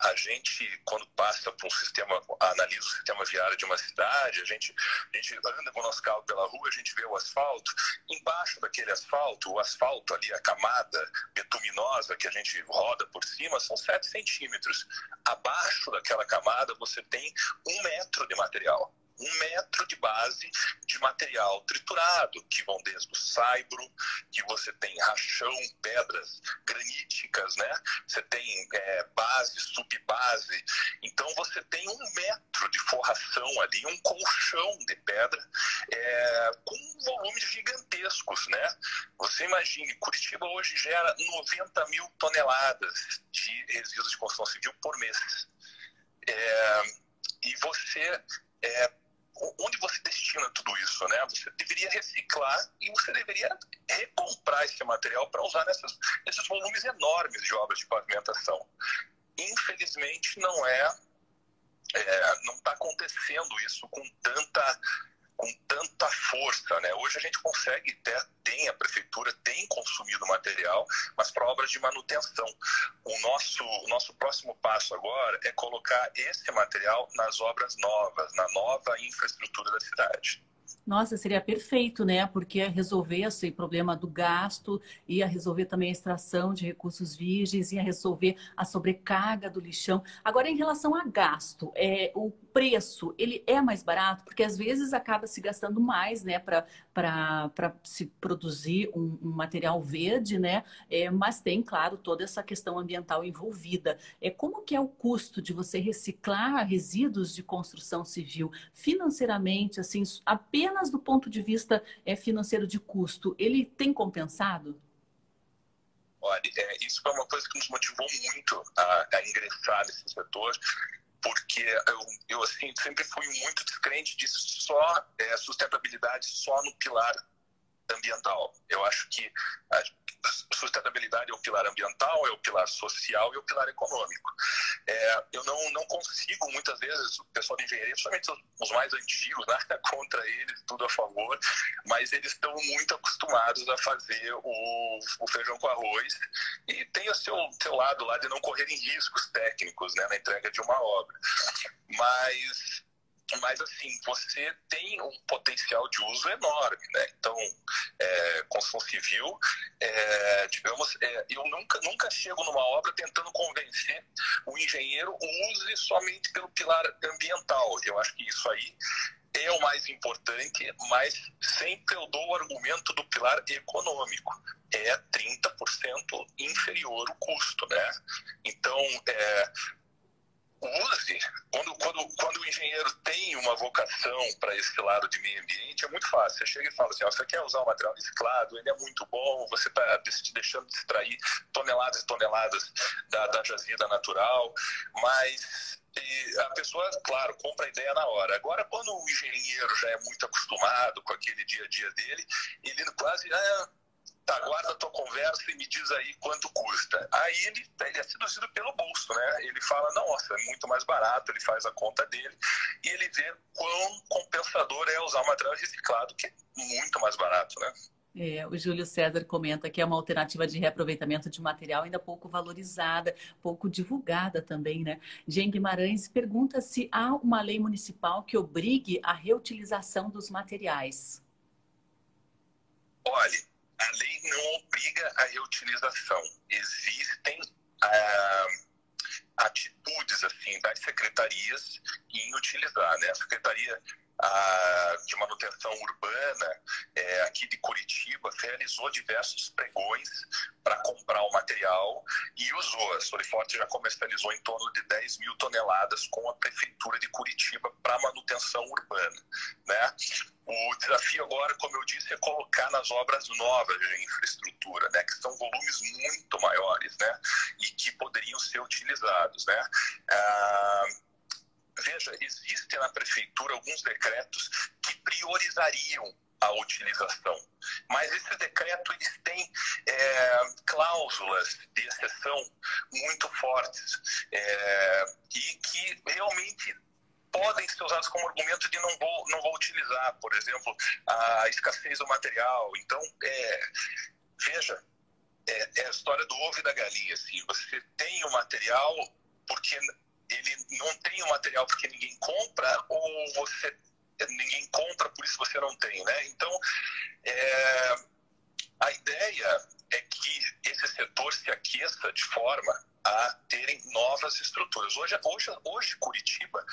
a gente, quando passa por um sistema, analisa o sistema viário de uma cidade, a gente, a gente anda com o nosso carro pela rua, a gente vê o asfalto. Embaixo daquele asfalto, o asfalto ali, a camada betuminosa que a gente roda por cima, são 7 centímetros. Abaixo daquela camada, você tem um metro de material um metro de base de material triturado, que vão desde o saibro, que você tem rachão, pedras graníticas, né? Você tem é, base, subbase. Então você tem um metro de forração ali, um colchão de pedra é, com volumes gigantescos, né? Você imagine, Curitiba hoje gera 90 mil toneladas de resíduos de construção civil por mês. É, e você é, onde você destina tudo isso, né? Você deveria reciclar e você deveria recomprar esse material para usar nessas, nesses volumes enormes de obras de pavimentação. Infelizmente, não é, é não está acontecendo isso com tanta com tanta força, né? Hoje a gente consegue ter, a prefeitura tem consumido material, mas para obras de manutenção. O nosso o nosso próximo passo agora é colocar esse material nas obras novas, na nova infraestrutura da cidade. Nossa, seria perfeito, né? Porque ia resolver esse problema do gasto, ia resolver também a extração de recursos virgens, ia resolver a sobrecarga do lixão. Agora, em relação a gasto, é, o preço, ele é mais barato? Porque às vezes acaba se gastando mais, né? Para se produzir um, um, material verde, né? É, mas tem, claro, toda essa questão ambiental envolvida. É, como que é o custo de você reciclar resíduos de construção civil financeiramente, assim, apenas do ponto de vista é, financeiro de custo, ele tem compensado? Olha, é, isso foi uma coisa que nos motivou muito a, a ingressar nesse setor. Porque eu, eu assim, sempre fui muito descrente de só é, sustentabilidade só no pilar ambiental. Eu acho que sustentabilidade é o pilar ambiental, é o pilar social e é o pilar econômico. É, eu não, não consigo, muitas vezes, o pessoal de engenharia, principalmente os mais antigos, né, contra eles, tudo a favor, mas eles estão muito acostumados a fazer o, o feijão com arroz e tem o seu, seu lado lá de não correrem riscos técnicos né, na entrega de uma obra. Mas mas assim você tem um potencial de uso enorme, né? Então, é, construção civil, é, digamos, é, eu nunca nunca chego numa obra tentando convencer o engenheiro use somente pelo pilar ambiental. Eu acho que isso aí é o mais importante, mas sempre eu dou o argumento do pilar econômico. É 30% inferior o custo, né? Então, é, use, quando, quando, quando o engenheiro tem uma vocação para esse lado de meio ambiente, é muito fácil. Você chega e fala assim: você quer usar o material reciclado, ele é muito bom, você está deixando de extrair toneladas e toneladas da, da jazida natural, mas a pessoa, claro, compra a ideia na hora. Agora, quando o engenheiro já é muito acostumado com aquele dia a dia dele, ele quase. Ah, tá, guarda a tua conversa e me diz aí quanto custa. Aí ele, ele é seduzido pelo bolso, né? Ele fala, nossa, é muito mais barato, ele faz a conta dele e ele vê quão compensador é usar o material reciclado, que é muito mais barato, né? É, o Júlio César comenta que é uma alternativa de reaproveitamento de material ainda pouco valorizada, pouco divulgada também, né? Jean Guimarães pergunta se há uma lei municipal que obrigue a reutilização dos materiais. Olha, a lei não obriga a reutilização. Existem ah, atitudes assim das secretarias em utilizar. Né? A secretaria ah, de manutenção urbana é, aqui de Curitiba realizou diversos pregões para comprar o material e usou. A Soliforte já comercializou em torno de 10 mil toneladas com a prefeitura de Curitiba para manutenção urbana. Né? O desafio agora, como eu disse, é colocar nas obras novas de infraestrutura, né, que são volumes muito maiores, né, e que poderiam ser utilizados, né. Ah, veja, existem na prefeitura alguns decretos que priorizariam a utilização. Mas esse decreto eles têm é, cláusulas de exceção muito fortes é, e que realmente podem ser usados como argumento de não vou, não vou utilizar, por exemplo, a escassez do material. Então, é, veja, é, é, a história do ovo e da galinha. Assim, você tem o material porque ele não tem o material porque ninguém compra ou você ninguém compra por isso você não tem, né? Então, é, a ideia é que esse setor se aqueça de forma a terem novas estruturas. Hoje, hoje, hoje Curitiba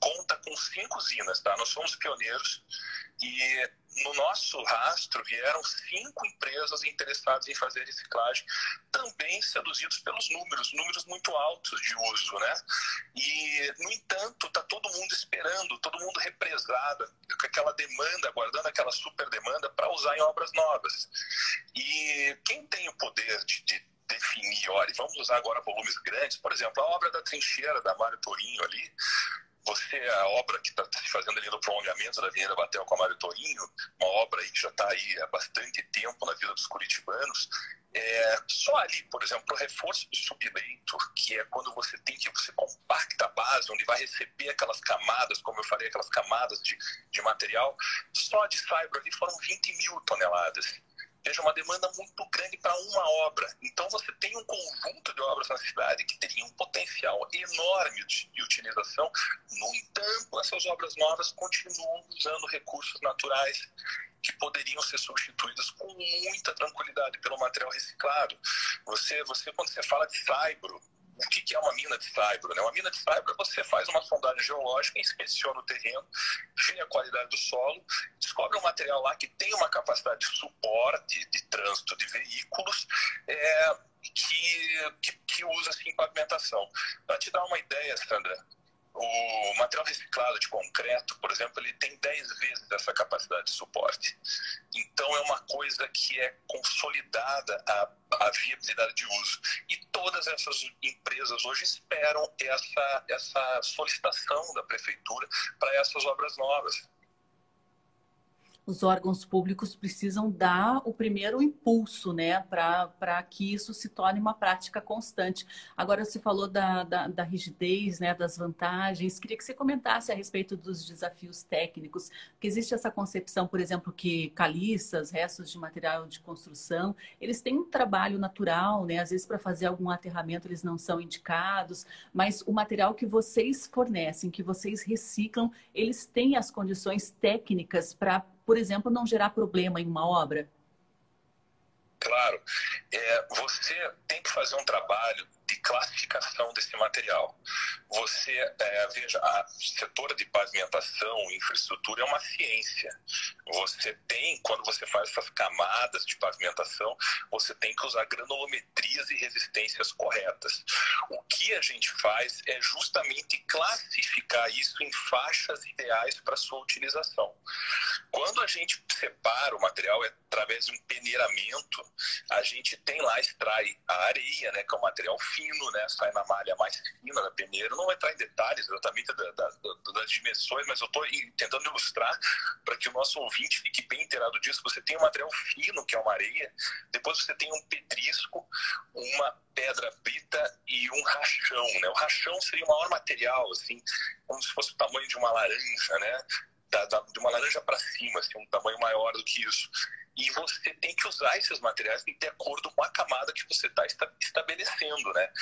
conta com cinco usinas, tá? Nós somos pioneiros e no nosso rastro vieram cinco empresas interessadas em fazer reciclagem, também seduzidos pelos números, números muito altos de uso, né? E, no entanto, está todo mundo esperando, todo mundo represado, com aquela demanda, aguardando aquela super demanda para usar em obras novas. E quem tem o poder de, de definir, olha, vamos usar agora volumes grandes, por exemplo, a obra da trincheira da Mário Torinho ali, você, a obra que está se fazendo ali no prolongamento da Avenida Batel com a Mário Torinho, uma obra que já está aí há bastante tempo na vida dos curitibanos, é, só ali, por exemplo, o reforço do subleito, que é quando você tem que você compacta a base, onde vai receber aquelas camadas, como eu falei, aquelas camadas de, de material, só de saibro ali foram 20 mil toneladas veja, uma demanda muito grande para uma obra. Então, você tem um conjunto de obras na cidade que teriam um potencial enorme de, utilização. No entanto, essas obras novas continuam usando recursos naturais que poderiam ser substituídas com muita tranquilidade pelo material reciclado. Você, você quando você fala de saibro, o que, é uma mina de saibro? Né? Uma mina de saibro você faz uma sondagem geológica, inspeciona o terreno, vê a qualidade do solo, descobre um material lá que tem uma capacidade de suporte de trânsito de veículos é, que, que, que, usa assim, em pavimentação. Para te dar uma ideia, Sandra, o material reciclado de concreto, por exemplo, ele tem 10 vezes essa capacidade de suporte. Então, é uma coisa que é consolidada há, a viabilidade de uso. E todas essas empresas hoje esperam essa, essa solicitação da prefeitura para essas obras novas os órgãos públicos precisam dar o primeiro impulso, né, para que isso se torne uma prática constante. Agora, você falou da, da, da, rigidez, né, das vantagens, queria que você comentasse a respeito dos desafios técnicos, porque existe essa concepção, por exemplo, que caliças, restos de material de construção, eles têm um trabalho natural, né, às vezes para fazer algum aterramento eles não são indicados, mas o material que vocês fornecem, que vocês reciclam, eles têm as condições técnicas para por exemplo, não gerar problema em uma obra? Claro. É, você tem que fazer um trabalho de classificação desse material. Você, é, veja, a setor de pavimentação, infraestrutura é uma ciência. Você tem, quando você faz essas camadas de pavimentação, você tem que usar granulometrias e resistências corretas. O que a gente faz é justamente classificar isso em faixas ideais para sua utilização. Quando a gente separa o material é através de um peneiramento, a gente tem lá, extrai a areia, né, que é um material fino, né, sai na malha mais fina da peneira. Não vou entrar em detalhes exatamente da, da, das dimensões, mas eu estou tentando ilustrar para que o nosso ouvinte fique bem inteirado disso. Você tem um material fino, que é uma areia, depois você tem um pedrisco, uma pedra brita e um rachão. Né? O rachão seria o maior material, assim, como se fosse o tamanho de uma laranja, né? Da, da, de uma laranja para cima, assim, um tamanho maior do que isso. E você tem que usar esses materiais de acordo com a camada que você está estabelecendo, né?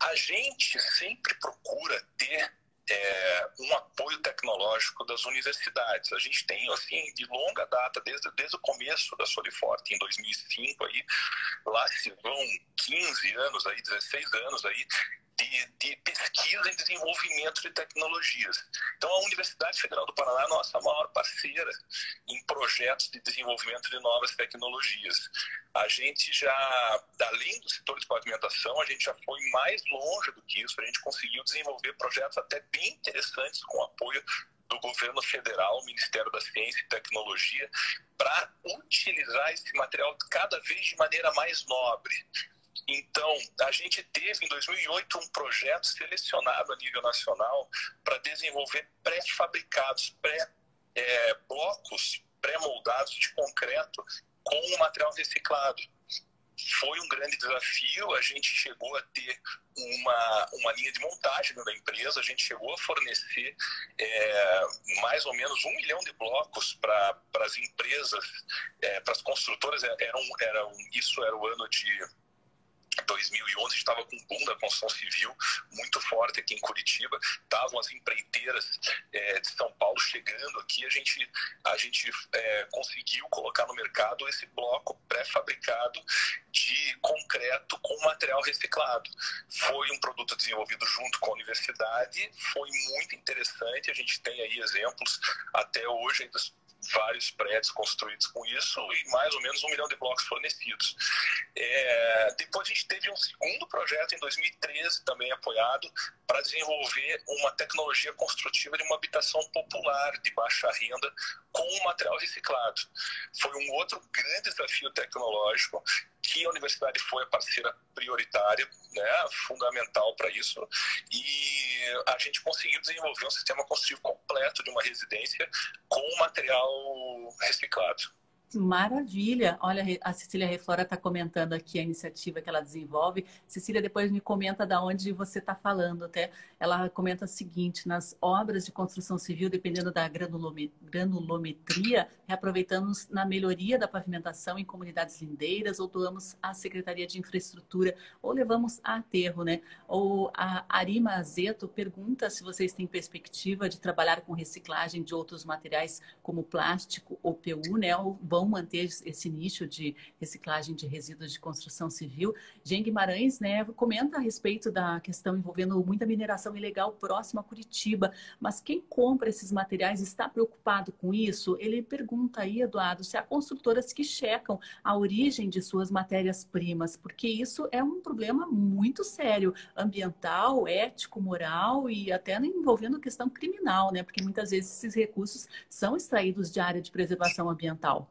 A gente sempre procura ter é, um apoio tecnológico das universidades. A gente tem, assim, de longa data, desde, desde o começo da Soliforte, em 2005, aí, lá se vão 15 anos, aí, 16 anos, aí, de, de, pesquisa e desenvolvimento de tecnologias. Então, a Universidade Federal do Paraná é nossa maior parceira em projetos de desenvolvimento de novas tecnologias. A gente já, além do setor de pavimentação, a gente já foi mais longe do que isso. A gente conseguiu desenvolver projetos até bem interessantes com apoio do governo federal, Ministério da Ciência e Tecnologia, para utilizar esse material cada vez de maneira mais nobre. Então, a gente teve em 2008 um projeto selecionado a nível nacional para desenvolver pré-fabricados, pré-blocos, é, pré-moldados de concreto com material reciclado. Foi um grande desafio, a gente chegou a ter uma, uma linha de montagem da empresa, a gente chegou a fornecer é, mais ou menos um milhão de blocos para as empresas, é, para as construtoras, era um, era um, isso era o ano de 2011 estava com um boom da construção civil muito forte aqui em Curitiba. Estavam as empreiteiras é, de São Paulo chegando aqui. A gente, a gente é, conseguiu colocar no mercado esse bloco pré-fabricado de concreto com material reciclado. Foi um produto desenvolvido junto com a universidade, foi muito interessante. A gente tem aí exemplos até hoje ainda vários prédios construídos com isso e mais ou menos um milhão de blocos fornecidos. É, depois a gente teve um segundo projeto em 2013 também apoiado para desenvolver uma tecnologia construtiva de uma habitação popular de baixa renda com material reciclado. Foi um outro grande desafio tecnológico que a universidade foi a parceira prioritária, né, fundamental para isso, e a gente conseguiu desenvolver um sistema construtivo completo de uma residência com material reciclado. Maravilha! Olha, a Cecília Reflora está comentando aqui a iniciativa que ela desenvolve. Cecília, depois me comenta da onde você está falando. Até ela comenta o seguinte: nas obras de construção civil, dependendo da granulometria, reaproveitamos na melhoria da pavimentação em comunidades lindeiras, ou doamos à Secretaria de Infraestrutura, ou levamos a aterro, né? Ou a Arima Azeto pergunta se vocês têm perspectiva de trabalhar com reciclagem de outros materiais como plástico ou PU, né? Ou vão manter esse nicho de reciclagem de resíduos de construção civil. Jean Guimarães né, comenta a respeito da questão envolvendo muita mineração ilegal próxima a Curitiba, mas quem compra esses materiais está preocupado com isso? Ele pergunta aí, Eduardo, se há construtoras que checam a origem de suas matérias-primas, porque isso é um problema muito sério, ambiental, ético, moral e até envolvendo questão criminal, né? Porque muitas vezes esses recursos são extraídos de área de preservação ambiental.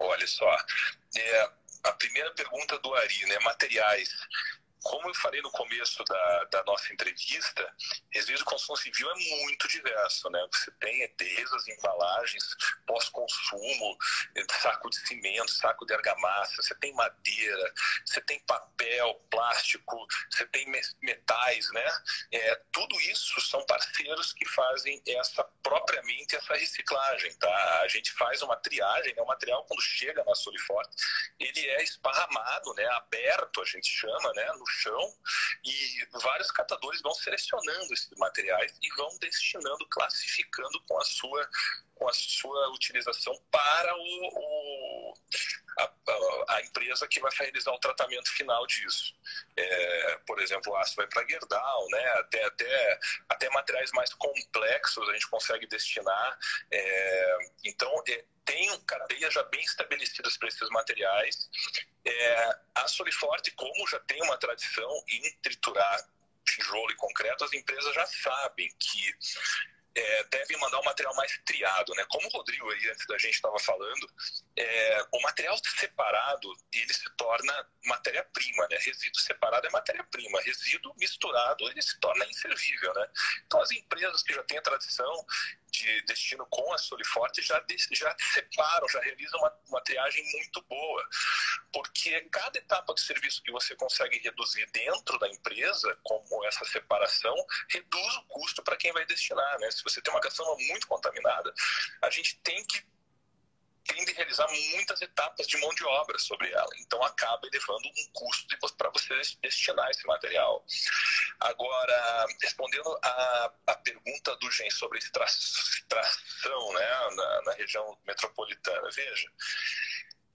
Olha só, é, a primeira pergunta do Ari, né? Materiais. Como eu falei no começo da, da nossa entrevista, resíduo de construção civil é muito diverso, né? Você tem desde as embalagens, pós-consumo, saco de cimento, saco de argamassa, você tem madeira, você tem papel, plástico, você tem metais, né? É, tudo isso são parceiros que fazem essa propriamente essa reciclagem, tá? A gente faz uma triagem, né? O material quando chega na Soliforte, ele é esparramado, né? Aberto, a gente chama, né? No chão e vários catadores vão selecionando esses materiais e vão destinando, classificando com a sua com a sua utilização para o, o a, a, empresa que vai realizar o tratamento final disso. É, por exemplo, o aço vai para Gerdau, né? até, até, até materiais mais complexos a gente consegue destinar. É, então, é, tem cadeias já bem estabelecidas para esses materiais. É, a Soliforte, como já tem uma tradição em triturar tijolo e concreto, as empresas já sabem que é, devem mandar um material mais triado, né? Como o Rodrigo aí antes da gente estava falando, é, o material separado ele se torna matéria-prima, né? Resíduo separado é matéria-prima, resíduo misturado ele se torna inservível, né? Então as empresas que já têm a tradição de destino com a Soliforte já, já separam, já realizam uma, uma triagem muito boa, porque cada etapa de serviço que você consegue reduzir dentro da empresa, como essa separação, reduz o custo para quem vai destinar, né? Se você tem uma caçamba muito contaminada, a gente tem que tem de realizar muitas etapas de mão de obra sobre ela. Então acaba elevando um custo para você destinar esse material. Agora, respondendo a, a pergunta do Gen sobre extração né, na, na região metropolitana, veja,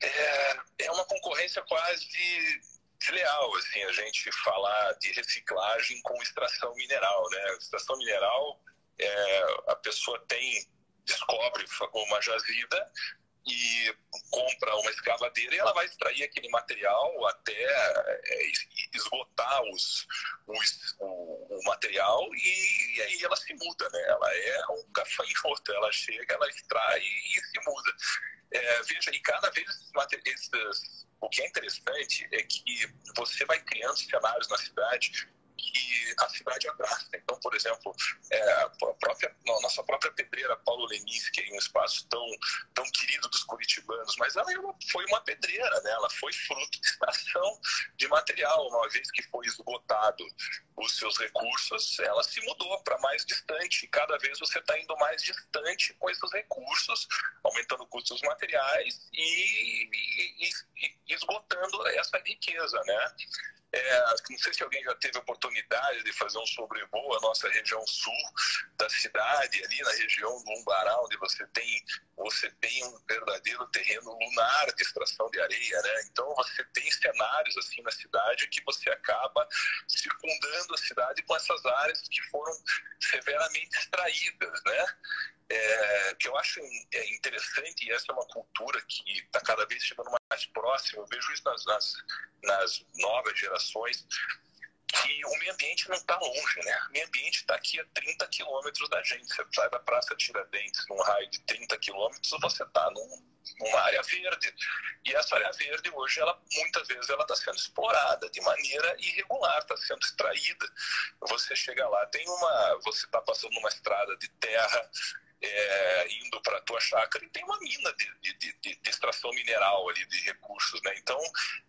é, é uma concorrência quase desleal, assim, a gente falar de reciclagem com extração mineral, né? Extração mineral, é, a pessoa tem descobre uma jazida, e compra uma escavadeira e ela vai extrair aquele material até é, esgotar os, os o, o, material e, e, aí ela se muda, né? Ela é um gafanhoto, ela chega, ela extrai e se muda. É, veja, e cada vez esses, o que é interessante é que você vai criando cenários na cidade que a cidade abraça. Então, por exemplo, é, a própria, nossa própria pedreira Paulo Lenis, que é um espaço tão, tão querido dos curitibanos, mas ela foi uma pedreira, né? ela foi fruto de extração de material, uma vez que foi esgotado os seus recursos, ela se mudou para mais distante. Cada vez você está indo mais distante com esses recursos, aumentando o custo dos materiais e, e, e esgotando essa riqueza, né? É, não sei se alguém já teve oportunidade de fazer um sobrevoo à nossa região sul da cidade, ali na região do Umbará, onde você tem, você tem um verdadeiro terreno lunar de extração de areia, né? Então você tem cenários assim na cidade que você acaba circundando a cidade com essas áreas que foram severamente extraídas, né? É, que eu acho é interessante e essa é uma cultura que está cada vez chegando mais próxima. Eu vejo isso nas, nas, nas novas gerações que o meio ambiente não está longe, né? O meio ambiente está aqui a 30 quilômetros da gente. Você sai da Praça Tiradentes, num raio de 30 quilômetros, você está num, numa área verde. E essa área verde hoje, ela muitas vezes, ela está sendo explorada de maneira irregular, está sendo extraída. Você chega lá, tem uma, você está passando numa estrada de terra é, indo para a tua chácara e tem uma mina de, de, de, de, extração mineral ali, de recursos, né? Então,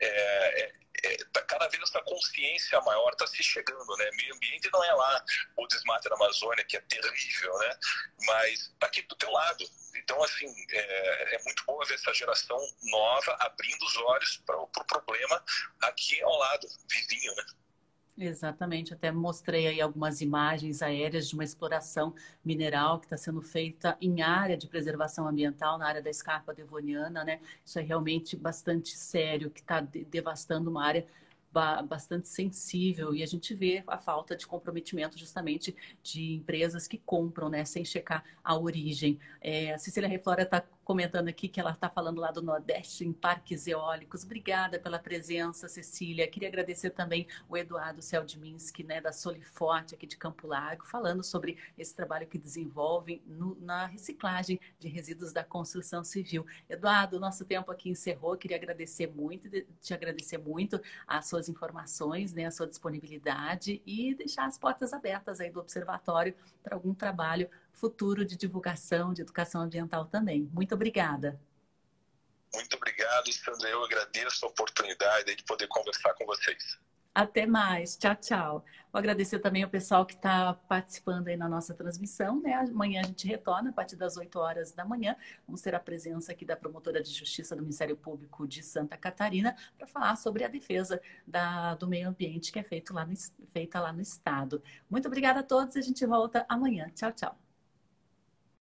é, é, é tá cada vez essa consciência maior está se chegando, né? Meio ambiente não é lá o desmate da Amazônia, que é terrível, né? Mas está aqui do teu lado. Então, assim, é, é, muito bom ver essa geração nova abrindo os olhos para o pro problema aqui ao lado, vizinho, né? Exatamente, até mostrei aí algumas imagens aéreas de uma exploração mineral que está sendo feita em área de preservação ambiental, na área da escarpa devoniana, né? Isso é realmente bastante sério, que está devastando uma área bastante sensível e a gente vê a falta de comprometimento justamente de empresas que compram, né, sem checar a origem. É, a Cecília Reflora está comentando aqui que ela está falando lá do Nordeste, em parques eólicos. Obrigada pela presença, Cecília. Queria agradecer também o Eduardo Seldminski, né, da Soliforte, aqui de Campo Largo, falando sobre esse trabalho que desenvolvem na reciclagem de resíduos da construção civil. Eduardo, nosso tempo aqui encerrou. Queria agradecer muito, te agradecer muito as suas informações, né, a sua disponibilidade e deixar as portas abertas aí do observatório para algum trabalho futuro de divulgação de educação ambiental também. Muito obrigada. Muito obrigado, Sandra. Eu agradeço a oportunidade de poder conversar com vocês. Até mais. Tchau, tchau. Vou agradecer também ao pessoal que está participando aí na nossa transmissão. Né? Amanhã a gente retorna a partir das 8 horas da manhã. Vamos ter a presença aqui da promotora de justiça do Ministério Público de Santa Catarina para falar sobre a defesa da, do meio ambiente que é feito lá no, feita lá no Estado. Muito obrigada a todos e a gente volta amanhã. Tchau, tchau.